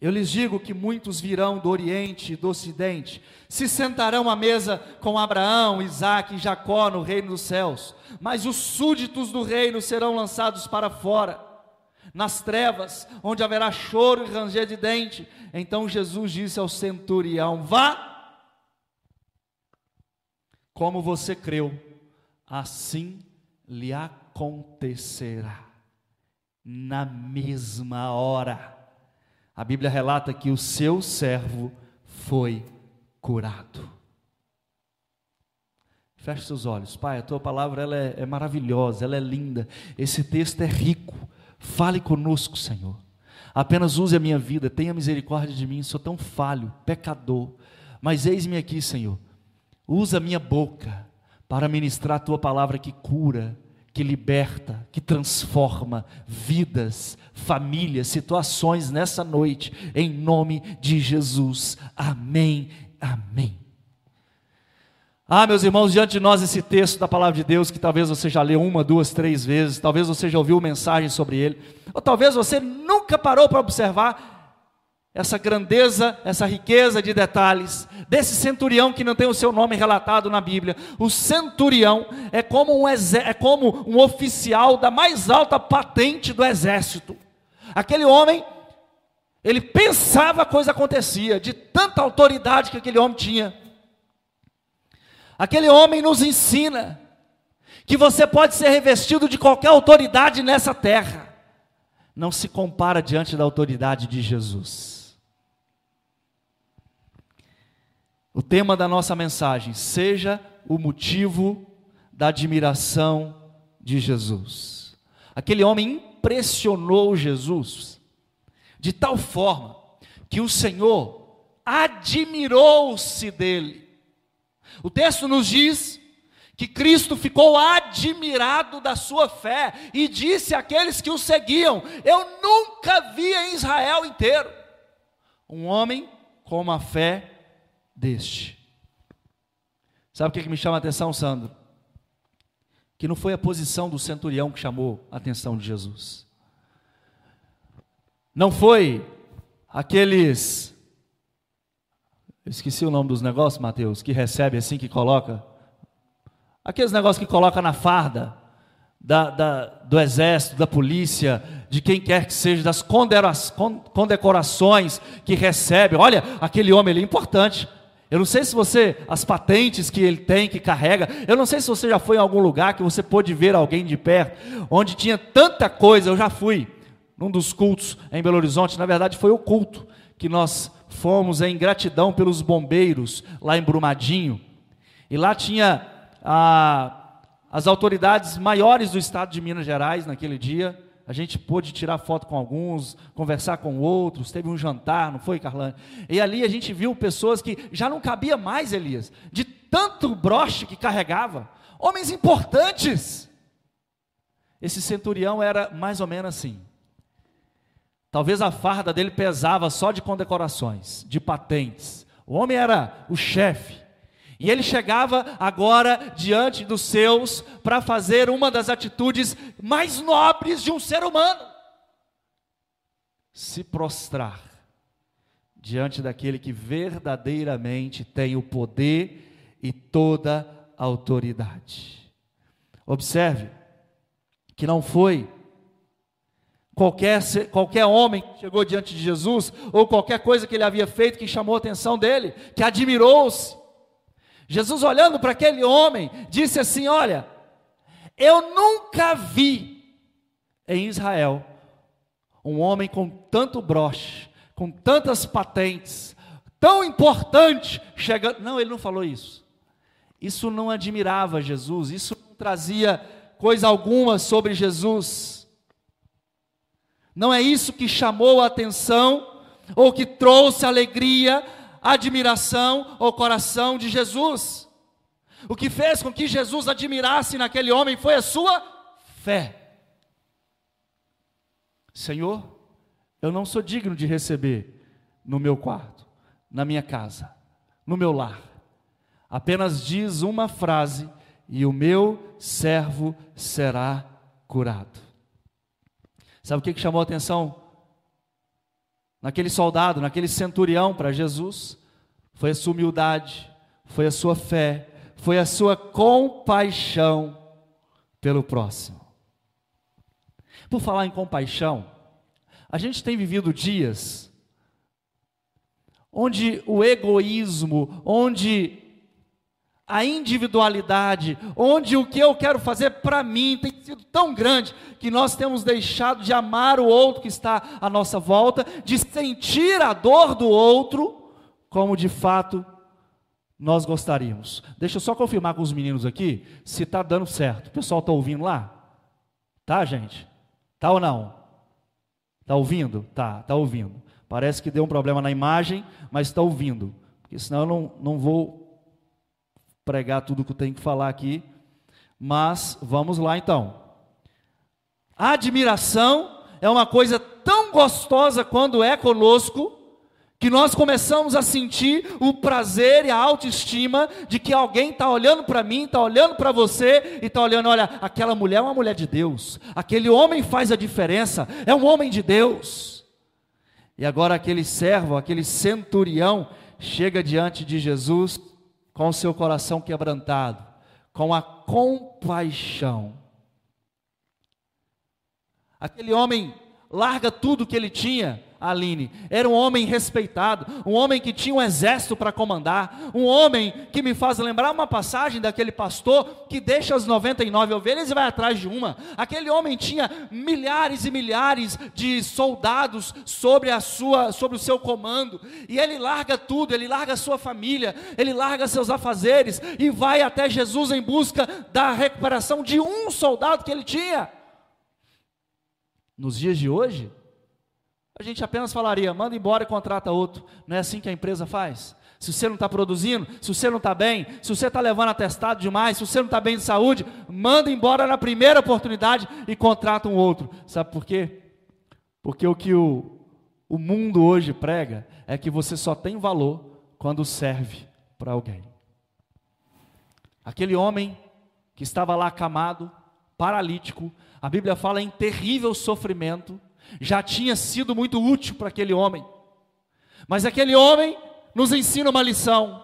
Eu lhes digo que muitos virão do Oriente e do Ocidente, se sentarão à mesa com Abraão, Isaque e Jacó no reino dos céus, mas os súditos do reino serão lançados para fora nas trevas, onde haverá choro e ranger de dente. Então Jesus disse ao centurião: Vá, como você creu, assim lhe acontecerá. Na mesma hora, a Bíblia relata que o seu servo foi curado. Feche seus olhos, Pai. A tua palavra ela é, é maravilhosa, ela é linda. Esse texto é rico. Fale conosco, Senhor. Apenas use a minha vida, tenha misericórdia de mim, sou tão falho, pecador. Mas eis-me aqui, Senhor. Usa a minha boca para ministrar a tua palavra que cura, que liberta, que transforma vidas, famílias, situações nessa noite, em nome de Jesus. Amém. Amém. Ah, meus irmãos, diante de nós esse texto da palavra de Deus, que talvez você já leu uma, duas, três vezes, talvez você já ouviu mensagem sobre ele, ou talvez você nunca parou para observar essa grandeza, essa riqueza de detalhes desse centurião que não tem o seu nome relatado na Bíblia. O centurião é como um, é como um oficial da mais alta patente do exército. Aquele homem, ele pensava a coisa acontecia, de tanta autoridade que aquele homem tinha. Aquele homem nos ensina que você pode ser revestido de qualquer autoridade nessa terra, não se compara diante da autoridade de Jesus. O tema da nossa mensagem: seja o motivo da admiração de Jesus. Aquele homem impressionou Jesus de tal forma que o Senhor admirou-se dele. O texto nos diz que Cristo ficou admirado da sua fé e disse àqueles que o seguiam: Eu nunca vi em Israel inteiro um homem com uma fé deste. Sabe o que, que me chama a atenção, Sandro? Que não foi a posição do centurião que chamou a atenção de Jesus. Não foi aqueles eu esqueci o nome dos negócios, Mateus, que recebe assim, que coloca. Aqueles negócios que coloca na farda da, da, do exército, da polícia, de quem quer que seja, das condecorações que recebe. Olha, aquele homem ali é importante. Eu não sei se você, as patentes que ele tem, que carrega, eu não sei se você já foi em algum lugar que você pôde ver alguém de perto, onde tinha tanta coisa. Eu já fui num dos cultos em Belo Horizonte, na verdade foi o culto que nós fomos em gratidão pelos bombeiros lá em Brumadinho. E lá tinha a, as autoridades maiores do estado de Minas Gerais naquele dia. A gente pôde tirar foto com alguns, conversar com outros, teve um jantar, não foi, Carlane? E ali a gente viu pessoas que já não cabia mais, Elias, de tanto broche que carregava. Homens importantes. Esse centurião era mais ou menos assim. Talvez a farda dele pesava só de condecorações, de patentes. O homem era o chefe. E ele chegava agora diante dos seus para fazer uma das atitudes mais nobres de um ser humano: se prostrar diante daquele que verdadeiramente tem o poder e toda a autoridade. Observe que não foi Qualquer, qualquer homem que chegou diante de Jesus, ou qualquer coisa que ele havia feito que chamou a atenção dele, que admirou-se. Jesus, olhando para aquele homem, disse assim: Olha, eu nunca vi em Israel um homem com tanto broche, com tantas patentes, tão importante, chegando. Não, ele não falou isso. Isso não admirava Jesus, isso não trazia coisa alguma sobre Jesus. Não é isso que chamou a atenção ou que trouxe alegria, admiração ao coração de Jesus. O que fez com que Jesus admirasse naquele homem foi a sua fé. Senhor, eu não sou digno de receber no meu quarto, na minha casa, no meu lar. Apenas diz uma frase e o meu servo será curado. Sabe o que, chamou a atenção naquele soldado, naquele centurião para Jesus? Foi a sua humildade, foi a sua fé, foi a sua compaixão pelo próximo. Por falar em compaixão, a gente tem vivido dias onde o egoísmo, onde a individualidade, onde o que eu quero fazer para mim tem sido tão grande que nós temos deixado de amar o outro que está à nossa volta, de sentir a dor do outro, como de fato nós gostaríamos. Deixa eu só confirmar com os meninos aqui se está dando certo. O pessoal está ouvindo lá? Tá, gente? Tá ou não? Tá ouvindo? Tá, tá ouvindo. Parece que deu um problema na imagem, mas está ouvindo. Porque senão eu não, não vou pregar tudo que eu tenho que falar aqui. Mas vamos lá então. A admiração é uma coisa tão gostosa quando é conosco que nós começamos a sentir o prazer e a autoestima de que alguém está olhando para mim, está olhando para você e está olhando, olha, aquela mulher é uma mulher de Deus, aquele homem faz a diferença, é um homem de Deus. E agora aquele servo, aquele centurião, chega diante de Jesus com o seu coração quebrantado, com a compaixão. Aquele homem larga tudo que ele tinha, Aline. Era um homem respeitado, um homem que tinha um exército para comandar, um homem que me faz lembrar uma passagem daquele pastor que deixa as 99 ovelhas e vai atrás de uma. Aquele homem tinha milhares e milhares de soldados sobre a sua, sobre o seu comando, e ele larga tudo, ele larga a sua família, ele larga seus afazeres e vai até Jesus em busca da recuperação de um soldado que ele tinha. Nos dias de hoje, a gente apenas falaria, manda embora e contrata outro. Não é assim que a empresa faz? Se você não está produzindo, se você não está bem, se você está levando atestado demais, se você não está bem de saúde, manda embora na primeira oportunidade e contrata um outro. Sabe por quê? Porque o que o, o mundo hoje prega é que você só tem valor quando serve para alguém. Aquele homem que estava lá acamado, paralítico, a Bíblia fala em terrível sofrimento, já tinha sido muito útil para aquele homem. Mas aquele homem nos ensina uma lição.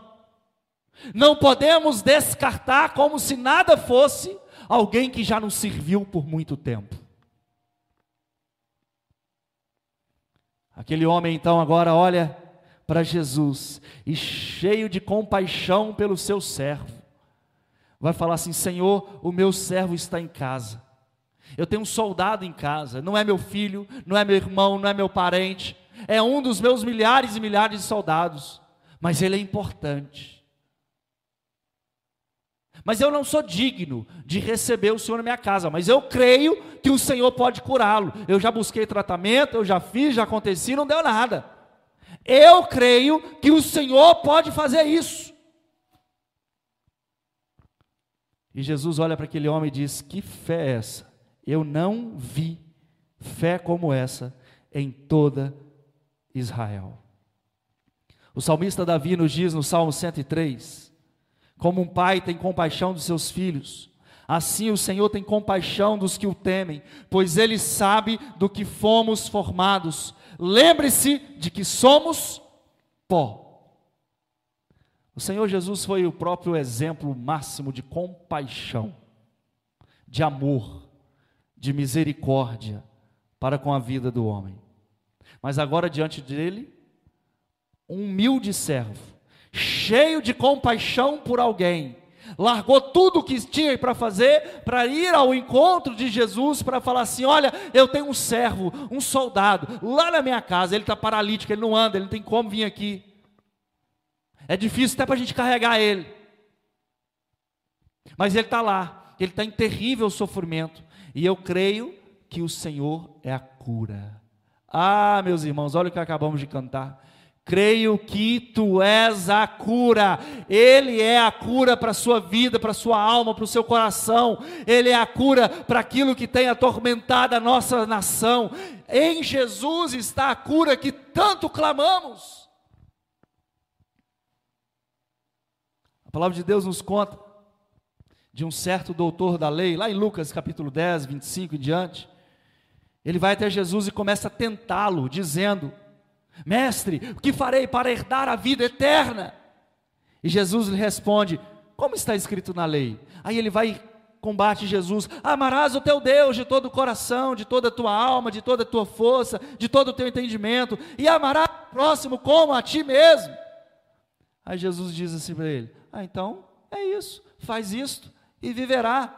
Não podemos descartar como se nada fosse alguém que já nos serviu por muito tempo. Aquele homem então agora olha para Jesus e cheio de compaixão pelo seu servo, vai falar assim: Senhor, o meu servo está em casa eu tenho um soldado em casa, não é meu filho, não é meu irmão, não é meu parente, é um dos meus milhares e milhares de soldados, mas ele é importante. Mas eu não sou digno de receber o Senhor na minha casa, mas eu creio que o Senhor pode curá-lo. Eu já busquei tratamento, eu já fiz, já aconteci, não deu nada. Eu creio que o Senhor pode fazer isso. E Jesus olha para aquele homem e diz: Que fé é essa? Eu não vi fé como essa em toda Israel. O salmista Davi nos diz no Salmo 103: Como um pai tem compaixão dos seus filhos, assim o Senhor tem compaixão dos que o temem, pois ele sabe do que fomos formados. Lembre-se de que somos pó. O Senhor Jesus foi o próprio exemplo máximo de compaixão, de amor de misericórdia para com a vida do homem. Mas agora diante dele, um humilde servo, cheio de compaixão por alguém, largou tudo o que tinha para fazer, para ir ao encontro de Jesus, para falar assim: Olha, eu tenho um servo, um soldado, lá na minha casa, ele está paralítico, ele não anda, ele não tem como vir aqui. É difícil até para a gente carregar ele, mas ele está lá, ele está em terrível sofrimento, e eu creio que o Senhor é a cura. Ah, meus irmãos, olha o que acabamos de cantar. Creio que tu és a cura. Ele é a cura para a sua vida, para a sua alma, para o seu coração. Ele é a cura para aquilo que tem atormentado a nossa nação. Em Jesus está a cura que tanto clamamos. A palavra de Deus nos conta de um certo doutor da lei, lá em Lucas capítulo 10, 25 e diante. Ele vai até Jesus e começa a tentá-lo, dizendo: Mestre, o que farei para herdar a vida eterna? E Jesus lhe responde: Como está escrito na lei? Aí ele vai combate Jesus: Amarás o teu Deus de todo o coração, de toda a tua alma, de toda a tua força, de todo o teu entendimento, e amarás o próximo como a ti mesmo. Aí Jesus diz assim para ele: Ah, então é isso, faz isto e viverá.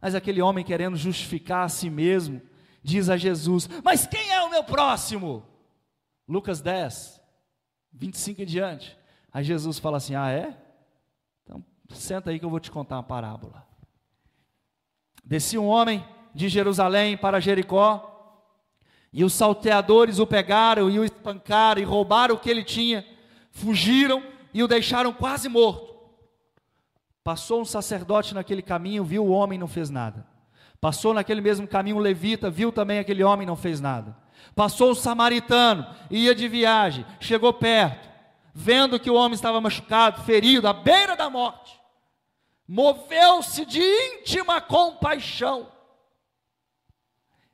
Mas aquele homem querendo justificar a si mesmo, diz a Jesus: Mas quem é o meu próximo? Lucas 10, 25 em diante. Aí Jesus fala assim: Ah, é? Então senta aí que eu vou te contar uma parábola. Descia um homem de Jerusalém para Jericó, e os salteadores o pegaram e o espancaram e roubaram o que ele tinha, fugiram e o deixaram quase morto. Passou um sacerdote naquele caminho, viu o homem não fez nada. Passou naquele mesmo caminho um levita, viu também aquele homem não fez nada. Passou o samaritano, ia de viagem, chegou perto, vendo que o homem estava machucado, ferido, à beira da morte, moveu-se de íntima compaixão.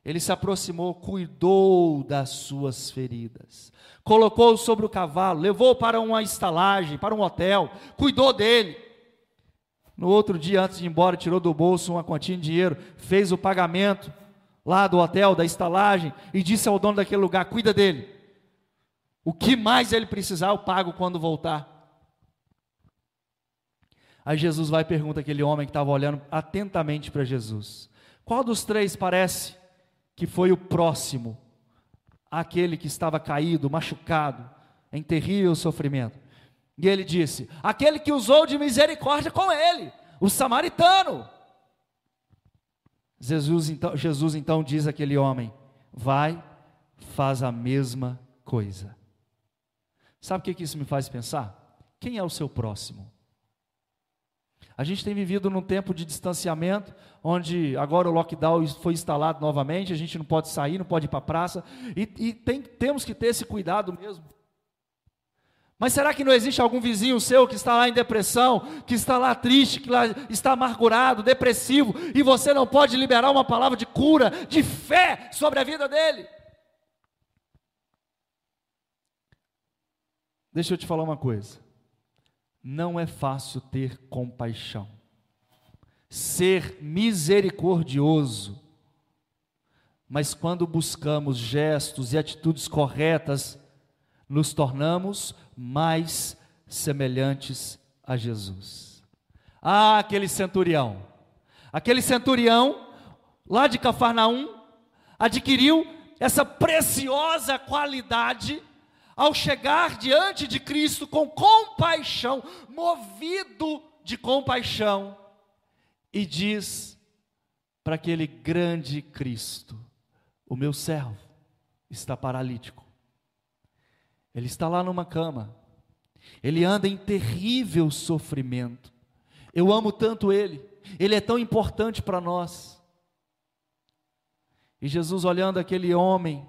Ele se aproximou, cuidou das suas feridas, colocou-o sobre o cavalo, levou para uma estalagem, para um hotel, cuidou dele. No outro dia, antes de ir embora, tirou do bolso uma quantia de dinheiro, fez o pagamento lá do hotel, da estalagem, e disse ao dono daquele lugar: cuida dele. O que mais ele precisar, eu pago quando voltar. Aí Jesus vai e pergunta aquele homem que estava olhando atentamente para Jesus: Qual dos três parece que foi o próximo, aquele que estava caído, machucado, em terrível sofrimento? E ele disse: Aquele que usou de misericórdia com ele, o samaritano. Jesus então, Jesus então diz àquele homem: Vai, faz a mesma coisa. Sabe o que, isso me faz pensar? Quem é o seu próximo? A gente tem vivido num tempo de distanciamento, onde agora o lockdown foi instalado novamente, a gente não pode sair, não pode ir para a praça, e, e tem, temos que ter esse cuidado mesmo. Mas será que não existe algum vizinho seu que está lá em depressão, que está lá triste, que lá está amargurado, depressivo, e você não pode liberar uma palavra de cura, de fé sobre a vida dele? Deixa eu te falar uma coisa. Não é fácil ter compaixão, ser misericordioso, mas quando buscamos gestos e atitudes corretas, nos tornamos mais semelhantes a Jesus. Ah, aquele centurião. Aquele centurião, lá de Cafarnaum, adquiriu essa preciosa qualidade ao chegar diante de Cristo com compaixão, movido de compaixão, e diz para aquele grande Cristo: O meu servo está paralítico. Ele está lá numa cama. Ele anda em terrível sofrimento. Eu amo tanto ele. Ele é tão importante para nós. E Jesus olhando aquele homem,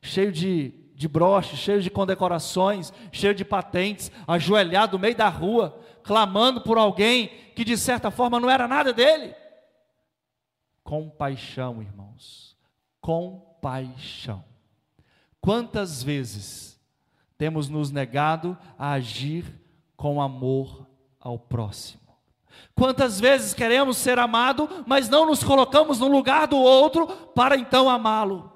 cheio de, de broches, cheio de condecorações, cheio de patentes, ajoelhado no meio da rua, clamando por alguém que de certa forma não era nada dele. Compaixão, irmãos. Compaixão. Quantas vezes temos nos negado a agir com amor ao próximo. Quantas vezes queremos ser amado, mas não nos colocamos no lugar do outro para então amá-lo?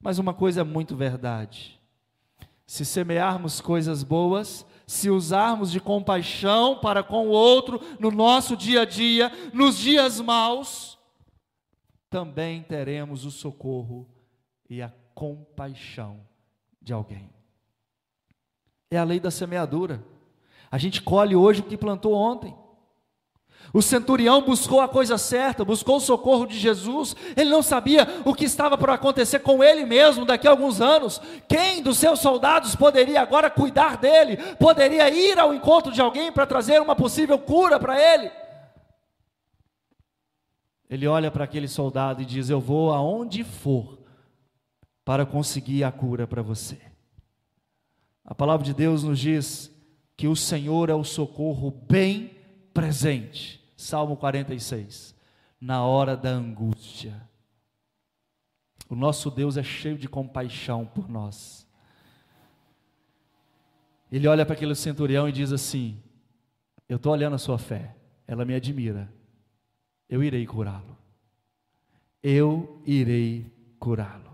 Mas uma coisa é muito verdade: Se semearmos coisas boas, se usarmos de compaixão para com o outro no nosso dia a dia, nos dias maus, também teremos o socorro e a compaixão de alguém. É a lei da semeadura. A gente colhe hoje o que plantou ontem. O centurião buscou a coisa certa, buscou o socorro de Jesus. Ele não sabia o que estava por acontecer com ele mesmo daqui a alguns anos. Quem dos seus soldados poderia agora cuidar dele? Poderia ir ao encontro de alguém para trazer uma possível cura para ele? Ele olha para aquele soldado e diz: Eu vou aonde for para conseguir a cura para você. A palavra de Deus nos diz que o Senhor é o socorro bem presente. Salmo 46. Na hora da angústia. O nosso Deus é cheio de compaixão por nós. Ele olha para aquele centurião e diz assim: Eu estou olhando a sua fé, ela me admira. Eu irei curá-lo. Eu irei curá-lo.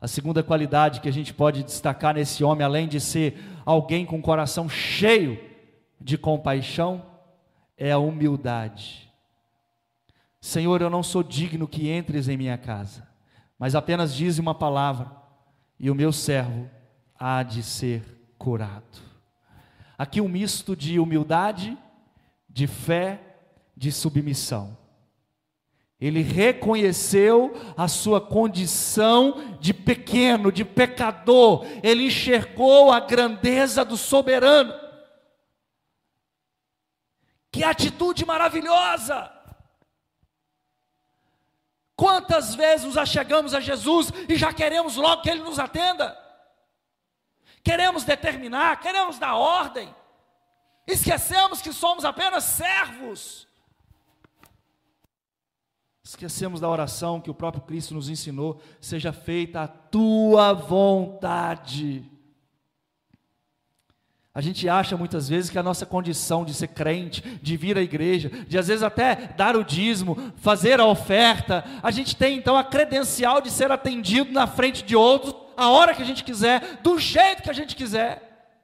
A segunda qualidade que a gente pode destacar nesse homem, além de ser alguém com coração cheio de compaixão, é a humildade. Senhor, eu não sou digno que entres em minha casa, mas apenas dize uma palavra e o meu servo há de ser curado. Aqui um misto de humildade, de fé, de submissão. Ele reconheceu a sua condição de pequeno, de pecador, ele enxergou a grandeza do soberano. Que atitude maravilhosa! Quantas vezes nos achegamos a Jesus e já queremos logo que Ele nos atenda? Queremos determinar, queremos dar ordem, esquecemos que somos apenas servos. Esquecemos da oração que o próprio Cristo nos ensinou: seja feita a tua vontade. A gente acha muitas vezes que a nossa condição de ser crente, de vir à igreja, de às vezes até dar o dízimo, fazer a oferta, a gente tem então a credencial de ser atendido na frente de outros, a hora que a gente quiser, do jeito que a gente quiser.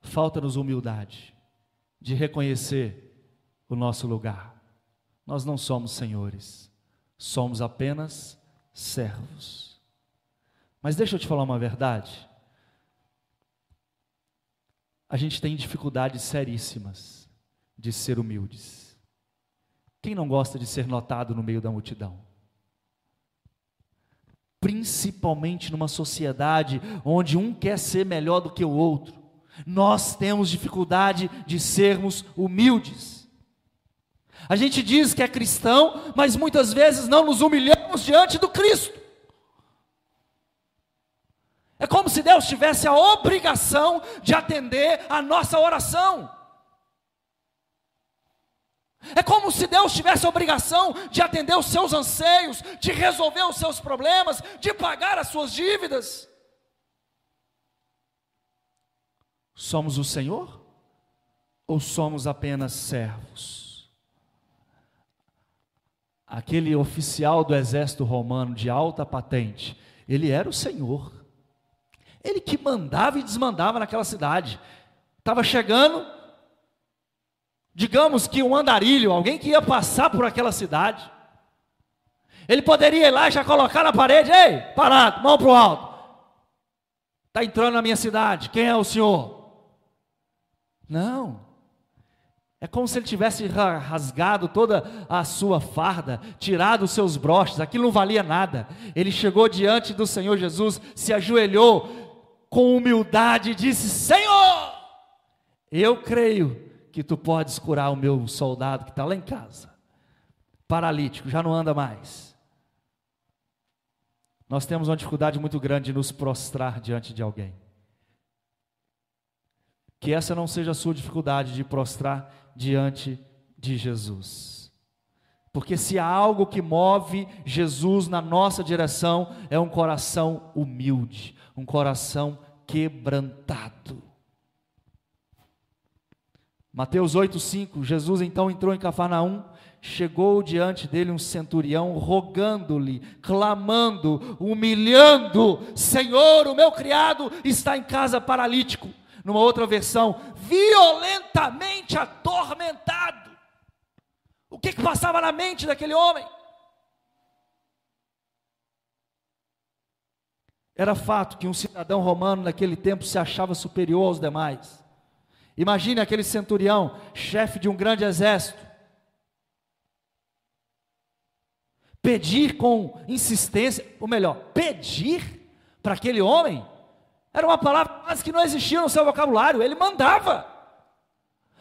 Falta-nos humildade de reconhecer o nosso lugar. Nós não somos senhores, somos apenas servos. Mas deixa eu te falar uma verdade. A gente tem dificuldades seríssimas de ser humildes. Quem não gosta de ser notado no meio da multidão? Principalmente numa sociedade onde um quer ser melhor do que o outro. Nós temos dificuldade de sermos humildes. A gente diz que é cristão, mas muitas vezes não nos humilhamos diante do Cristo. É como se Deus tivesse a obrigação de atender a nossa oração. É como se Deus tivesse a obrigação de atender os seus anseios, de resolver os seus problemas, de pagar as suas dívidas. Somos o Senhor ou somos apenas servos? Aquele oficial do exército romano de alta patente, ele era o Senhor. Ele que mandava e desmandava naquela cidade. Estava chegando, digamos que um andarilho, alguém que ia passar por aquela cidade. Ele poderia ir lá e já colocar na parede: ei, parado, mão para o alto. Está entrando na minha cidade, quem é o senhor? Não. É como se ele tivesse rasgado toda a sua farda, tirado os seus broches, aquilo não valia nada. Ele chegou diante do Senhor Jesus, se ajoelhou, com humildade, disse: Senhor, eu creio que tu podes curar o meu soldado que está lá em casa, paralítico, já não anda mais. Nós temos uma dificuldade muito grande de nos prostrar diante de alguém. Que essa não seja a sua dificuldade de prostrar diante de Jesus. Porque se há algo que move Jesus na nossa direção, é um coração humilde, um coração quebrantado. Mateus 8:5, Jesus então entrou em Cafarnaum, chegou diante dele um centurião, rogando-lhe, clamando, humilhando: Senhor, o meu criado está em casa paralítico. Numa outra versão, violentamente atormentado. O que, que passava na mente daquele homem? Era fato que um cidadão romano naquele tempo se achava superior aos demais. Imagine aquele centurião, chefe de um grande exército, pedir com insistência, ou melhor, pedir para aquele homem, era uma palavra quase que não existia no seu vocabulário, ele mandava.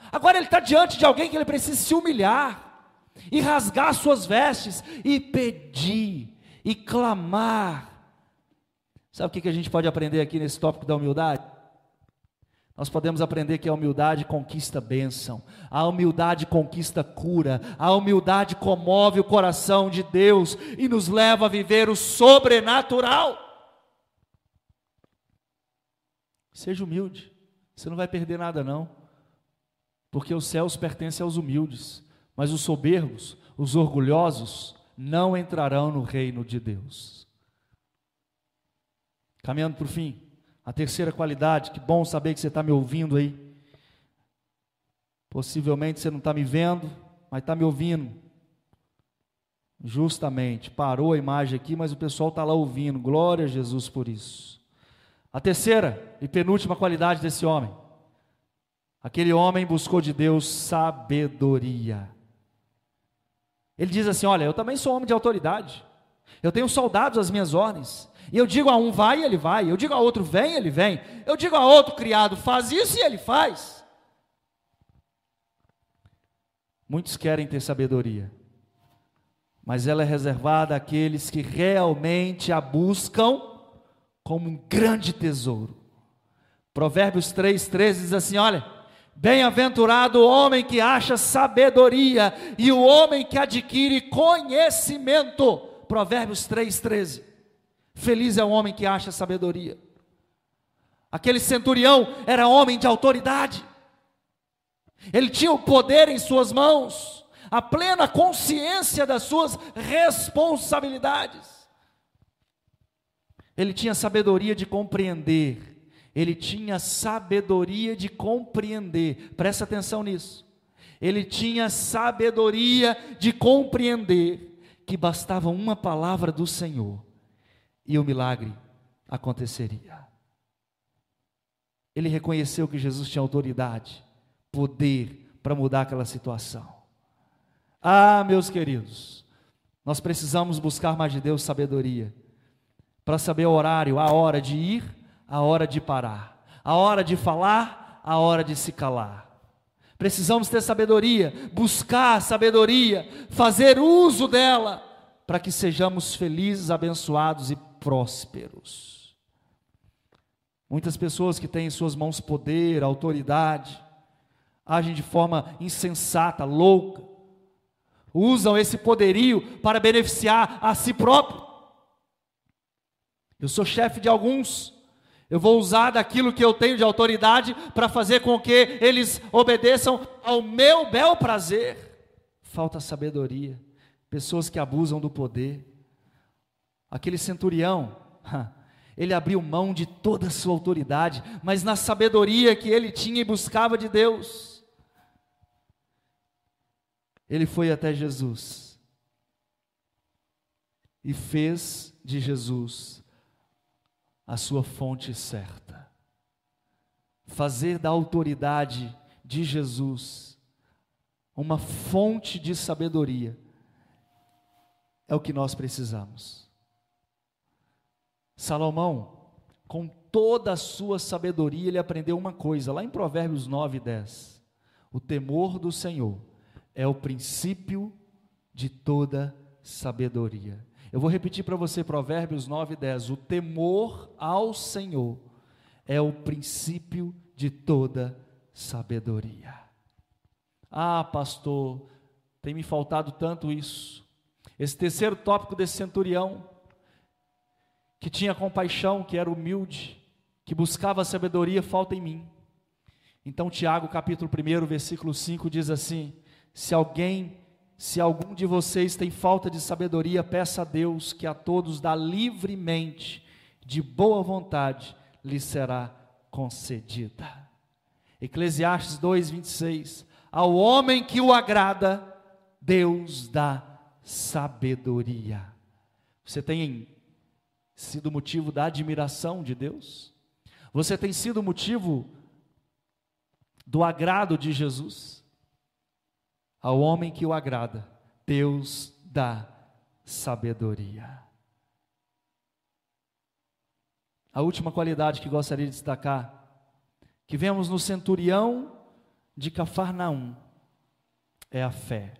Agora ele está diante de alguém que ele precisa se humilhar, e rasgar suas vestes, e pedir, e clamar. Sabe o que a gente pode aprender aqui nesse tópico da humildade? Nós podemos aprender que a humildade conquista bênção, a humildade conquista cura, a humildade comove o coração de Deus e nos leva a viver o sobrenatural. Seja humilde, você não vai perder nada, não, porque os céus pertencem aos humildes, mas os soberbos, os orgulhosos, não entrarão no reino de Deus. Caminhando para o fim. A terceira qualidade, que bom saber que você está me ouvindo aí. Possivelmente você não está me vendo, mas está me ouvindo. Justamente, parou a imagem aqui, mas o pessoal está lá ouvindo. Glória a Jesus por isso. A terceira e penúltima qualidade desse homem. Aquele homem buscou de Deus sabedoria. Ele diz assim: Olha, eu também sou homem de autoridade. Eu tenho soldados às minhas ordens. E eu digo a um vai, ele vai. Eu digo a outro vem, ele vem. Eu digo a outro criado faz isso e ele faz. Muitos querem ter sabedoria, mas ela é reservada àqueles que realmente a buscam como um grande tesouro. Provérbios 3,13 diz assim: olha, bem-aventurado o homem que acha sabedoria e o homem que adquire conhecimento. Provérbios 3,13. Feliz é o homem que acha sabedoria. Aquele centurião era homem de autoridade. Ele tinha o poder em suas mãos, a plena consciência das suas responsabilidades. Ele tinha sabedoria de compreender. Ele tinha sabedoria de compreender. Presta atenção nisso. Ele tinha sabedoria de compreender que bastava uma palavra do Senhor e o milagre aconteceria. Ele reconheceu que Jesus tinha autoridade, poder para mudar aquela situação. Ah, meus queridos, nós precisamos buscar mais de Deus sabedoria, para saber o horário, a hora de ir, a hora de parar, a hora de falar, a hora de se calar. Precisamos ter sabedoria, buscar sabedoria, fazer uso dela, para que sejamos felizes, abençoados e prósperos. Muitas pessoas que têm em suas mãos poder, autoridade, agem de forma insensata, louca, usam esse poderio para beneficiar a si próprio. Eu sou chefe de alguns, eu vou usar daquilo que eu tenho de autoridade para fazer com que eles obedeçam ao meu bel prazer. Falta sabedoria, pessoas que abusam do poder. Aquele centurião, ele abriu mão de toda a sua autoridade, mas na sabedoria que ele tinha e buscava de Deus, ele foi até Jesus e fez de Jesus a sua fonte certa. Fazer da autoridade de Jesus uma fonte de sabedoria é o que nós precisamos. Salomão, com toda a sua sabedoria, ele aprendeu uma coisa, lá em Provérbios 9 e 10. O temor do Senhor é o princípio de toda sabedoria. Eu vou repetir para você Provérbios 9 e 10. O temor ao Senhor é o princípio de toda sabedoria. Ah, pastor, tem me faltado tanto isso. Esse terceiro tópico desse centurião que tinha compaixão, que era humilde, que buscava a sabedoria, falta em mim. Então, Tiago, capítulo 1, versículo 5 diz assim: Se alguém se algum de vocês tem falta de sabedoria, peça a Deus que a todos dá livremente, de boa vontade, lhe será concedida. Eclesiastes 2:26. Ao homem que o agrada, Deus dá sabedoria. Você tem sido motivo da admiração de Deus? Você tem sido motivo do agrado de Jesus? Ao homem que o agrada, Deus dá sabedoria. A última qualidade que gostaria de destacar, que vemos no centurião de Cafarnaum, é a fé.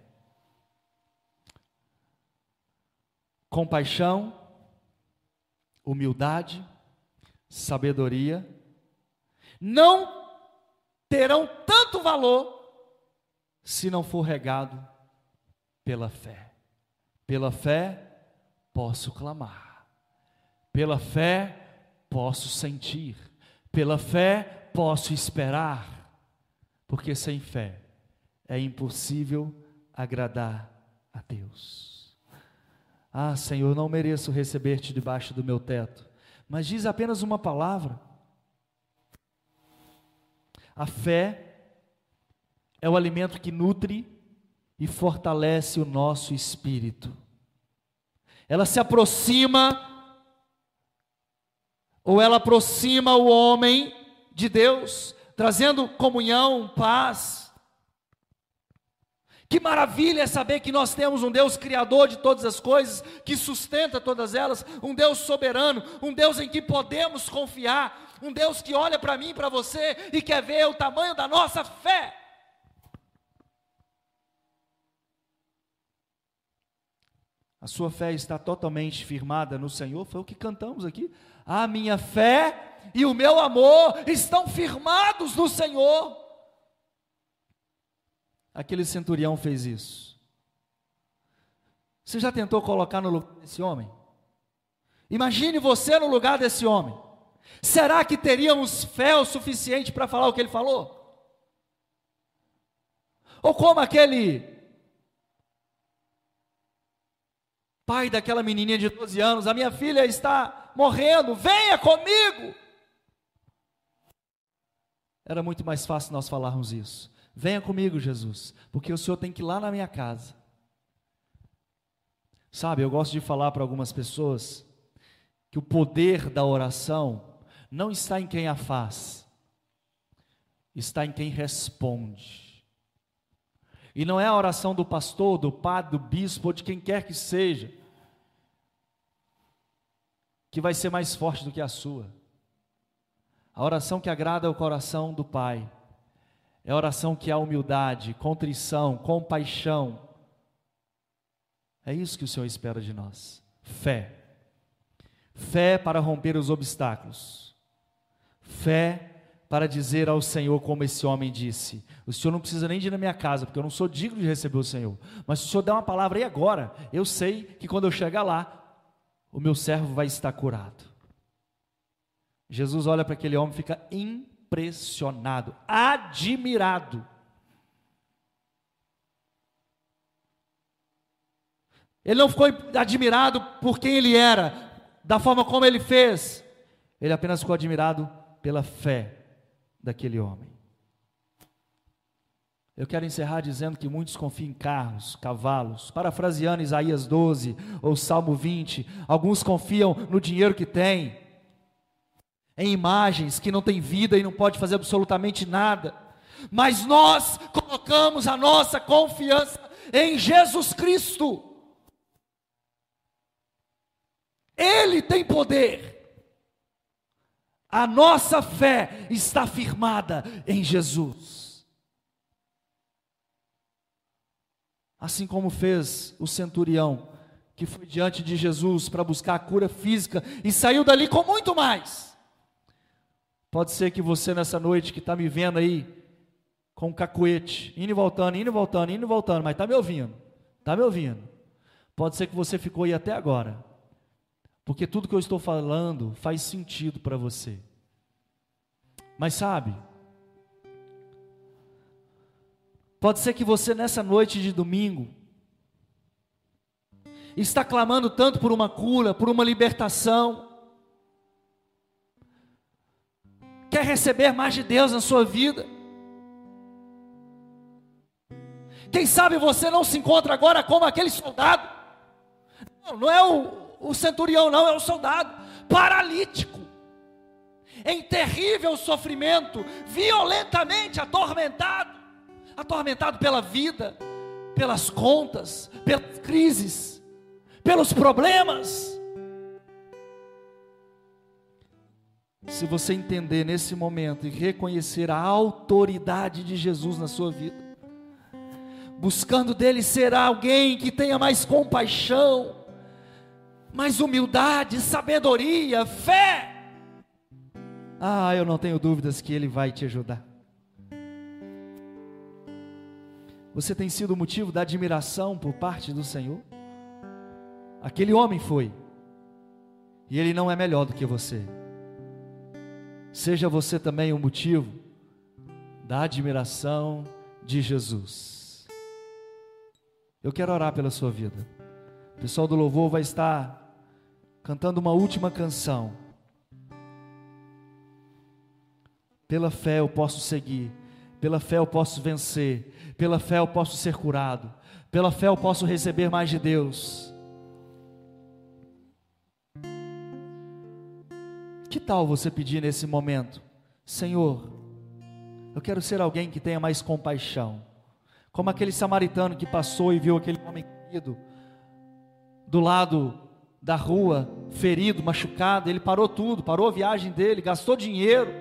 Compaixão, humildade, sabedoria, não terão tanto valor se não for regado pela fé. Pela fé posso clamar, pela fé posso sentir, pela fé posso esperar, porque sem fé é impossível agradar a Deus. Ah, Senhor, não mereço receber-te debaixo do meu teto, mas diz apenas uma palavra. A fé é o alimento que nutre e fortalece o nosso espírito. Ela se aproxima, ou ela aproxima o homem de Deus, trazendo comunhão, paz. Que maravilha é saber que nós temos um Deus criador de todas as coisas, que sustenta todas elas, um Deus soberano, um Deus em que podemos confiar, um Deus que olha para mim, para você e quer ver o tamanho da nossa fé. A sua fé está totalmente firmada no Senhor, foi o que cantamos aqui. A minha fé e o meu amor estão firmados no Senhor. Aquele centurião fez isso. Você já tentou colocar no lugar desse homem? Imagine você no lugar desse homem. Será que teríamos fé o suficiente para falar o que ele falou? Ou como aquele pai daquela menininha de 12 anos: A minha filha está morrendo, venha comigo. Era muito mais fácil nós falarmos isso. Venha comigo, Jesus, porque o Senhor tem que ir lá na minha casa. Sabe, eu gosto de falar para algumas pessoas que o poder da oração não está em quem a faz, está em quem responde. E não é a oração do pastor, do padre, do bispo ou de quem quer que seja, que vai ser mais forte do que a sua. A oração que agrada o coração do Pai é a oração que há humildade, contrição, compaixão. É isso que o Senhor espera de nós. Fé. Fé para romper os obstáculos. Fé para dizer ao Senhor, como esse homem disse: O Senhor não precisa nem de ir na minha casa, porque eu não sou digno de receber o Senhor. Mas se o Senhor der uma palavra aí agora, eu sei que quando eu chegar lá, o meu servo vai estar curado. Jesus olha para aquele homem e fica impressionado, admirado. Ele não ficou admirado por quem ele era, da forma como ele fez. Ele apenas ficou admirado pela fé daquele homem. Eu quero encerrar dizendo que muitos confiam em carros, cavalos, parafraseando Isaías 12 ou Salmo 20. Alguns confiam no dinheiro que têm, em imagens que não têm vida e não pode fazer absolutamente nada. Mas nós colocamos a nossa confiança em Jesus Cristo. Ele tem poder. A nossa fé está firmada em Jesus. Assim como fez o centurião, que foi diante de Jesus para buscar a cura física e saiu dali com muito mais. Pode ser que você nessa noite que está me vendo aí, com um cacuete, indo e voltando, indo e voltando, indo e voltando, mas está me ouvindo, está me ouvindo. Pode ser que você ficou aí até agora, porque tudo que eu estou falando faz sentido para você. Mas sabe, pode ser que você nessa noite de domingo está clamando tanto por uma cura, por uma libertação, quer receber mais de Deus na sua vida. Quem sabe você não se encontra agora como aquele soldado, não, não é o, o centurião, não, é o soldado, paralítico, em terrível sofrimento, violentamente atormentado atormentado pela vida, pelas contas, pelas crises, pelos problemas. Se você entender nesse momento e reconhecer a autoridade de Jesus na sua vida, buscando dele ser alguém que tenha mais compaixão, mais humildade, sabedoria, fé. Ah, eu não tenho dúvidas que ele vai te ajudar. Você tem sido motivo da admiração por parte do Senhor? Aquele homem foi, e ele não é melhor do que você. Seja você também o motivo da admiração de Jesus. Eu quero orar pela sua vida. O pessoal do louvor vai estar cantando uma última canção. Pela fé eu posso seguir, pela fé eu posso vencer, pela fé eu posso ser curado, pela fé eu posso receber mais de Deus. Que tal você pedir nesse momento, Senhor, eu quero ser alguém que tenha mais compaixão, como aquele samaritano que passou e viu aquele homem caído do lado da rua, ferido, machucado, ele parou tudo, parou a viagem dele, gastou dinheiro,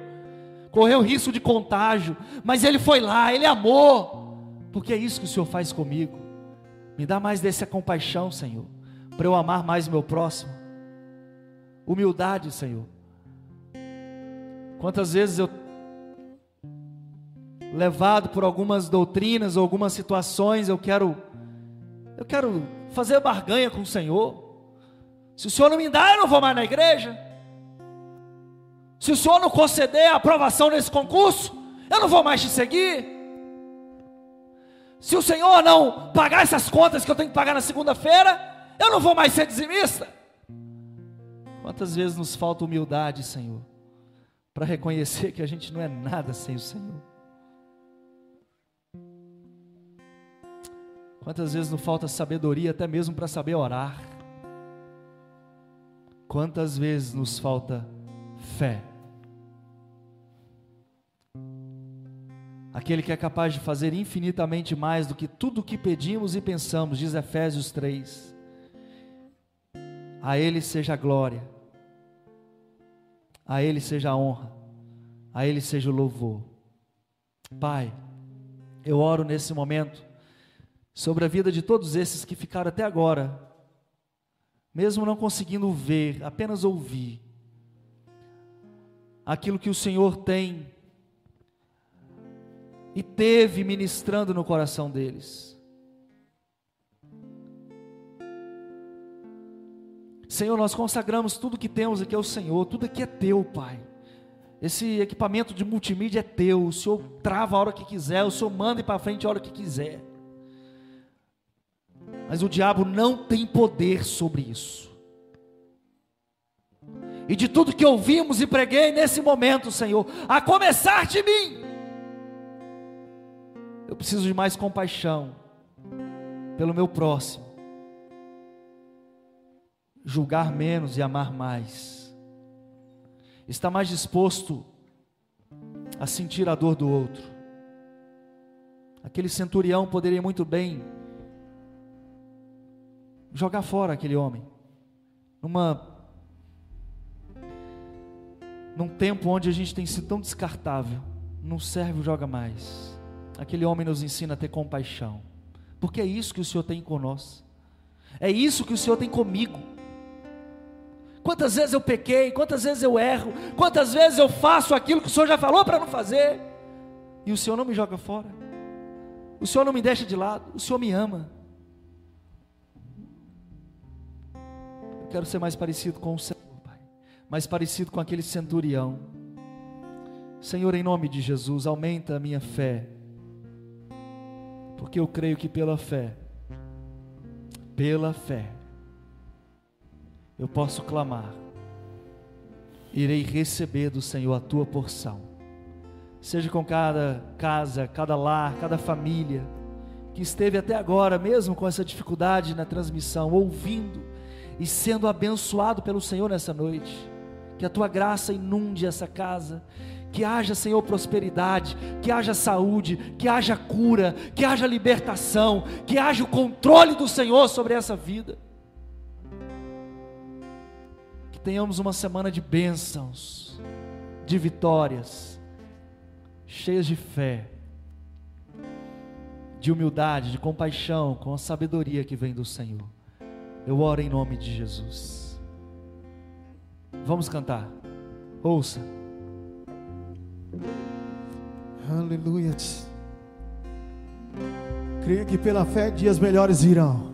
correu risco de contágio, mas ele foi lá, ele amou, porque é isso que o Senhor faz comigo. Me dá mais dessa compaixão, Senhor, para eu amar mais meu próximo. Humildade, Senhor. Quantas vezes eu levado por algumas doutrinas ou algumas situações, eu quero eu quero fazer barganha com o Senhor. Se o Senhor não me dá, eu não vou mais na igreja. Se o Senhor não conceder a aprovação nesse concurso, eu não vou mais te seguir. Se o Senhor não pagar essas contas que eu tenho que pagar na segunda-feira, eu não vou mais ser dizimista. Quantas vezes nos falta humildade, Senhor, para reconhecer que a gente não é nada sem o Senhor. Quantas vezes nos falta sabedoria até mesmo para saber orar. Quantas vezes nos falta fé? Aquele que é capaz de fazer infinitamente mais do que tudo o que pedimos e pensamos, diz Efésios 3. A Ele seja a glória, a Ele seja a honra, a Ele seja o louvor. Pai, eu oro nesse momento sobre a vida de todos esses que ficaram até agora mesmo não conseguindo ver, apenas ouvir aquilo que o Senhor tem e teve ministrando no coração deles. Senhor, nós consagramos tudo que temos aqui ao Senhor, tudo aqui é teu, Pai. Esse equipamento de multimídia é teu, o Senhor trava a hora que quiser, o Senhor manda para frente a hora que quiser. Mas o diabo não tem poder sobre isso. E de tudo que ouvimos e preguei nesse momento, Senhor, a começar de mim, eu preciso de mais compaixão pelo meu próximo, julgar menos e amar mais, estar mais disposto a sentir a dor do outro. Aquele centurião poderia muito bem jogar fora aquele homem. Numa num tempo onde a gente tem sido tão descartável, não serve, joga mais. Aquele homem nos ensina a ter compaixão, porque é isso que o Senhor tem com nós, é isso que o Senhor tem comigo. Quantas vezes eu pequei, quantas vezes eu erro, quantas vezes eu faço aquilo que o Senhor já falou para não fazer, e o Senhor não me joga fora, o Senhor não me deixa de lado, o Senhor me ama. Quero ser mais parecido com o Senhor, Pai, mais parecido com aquele centurião. Senhor, em nome de Jesus, aumenta a minha fé, porque eu creio que pela fé, pela fé, eu posso clamar, irei receber do Senhor a tua porção. Seja com cada casa, cada lar, cada família que esteve até agora, mesmo com essa dificuldade na transmissão, ouvindo e sendo abençoado pelo Senhor nessa noite. Que a tua graça inunde essa casa, que haja, Senhor, prosperidade, que haja saúde, que haja cura, que haja libertação, que haja o controle do Senhor sobre essa vida. Que tenhamos uma semana de bênçãos, de vitórias, cheias de fé de humildade, de compaixão, com a sabedoria que vem do Senhor. Eu oro em nome de Jesus. Vamos cantar. Ouça. Aleluia. Creia que pela fé dias melhores virão.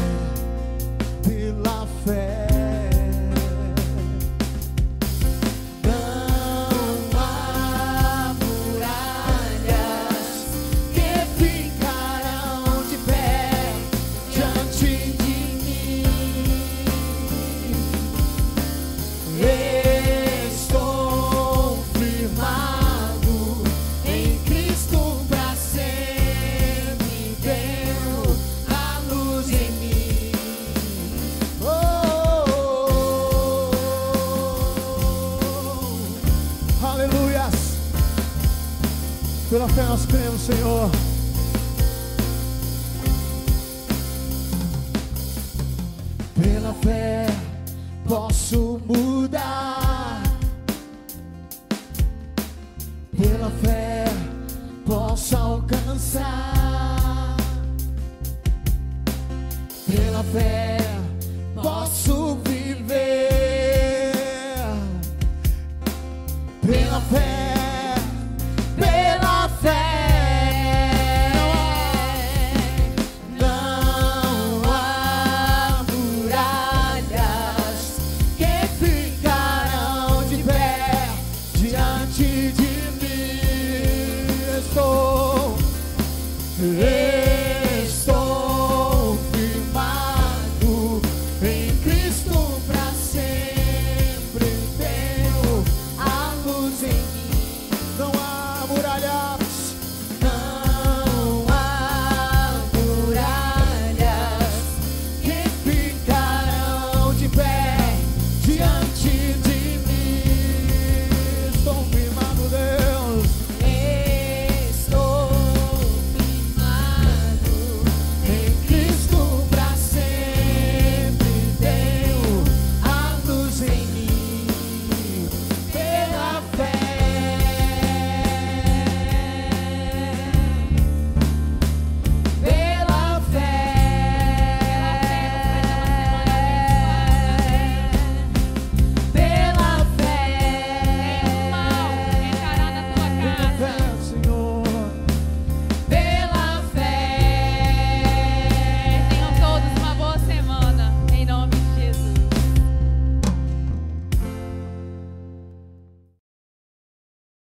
nós cremos, Senhor.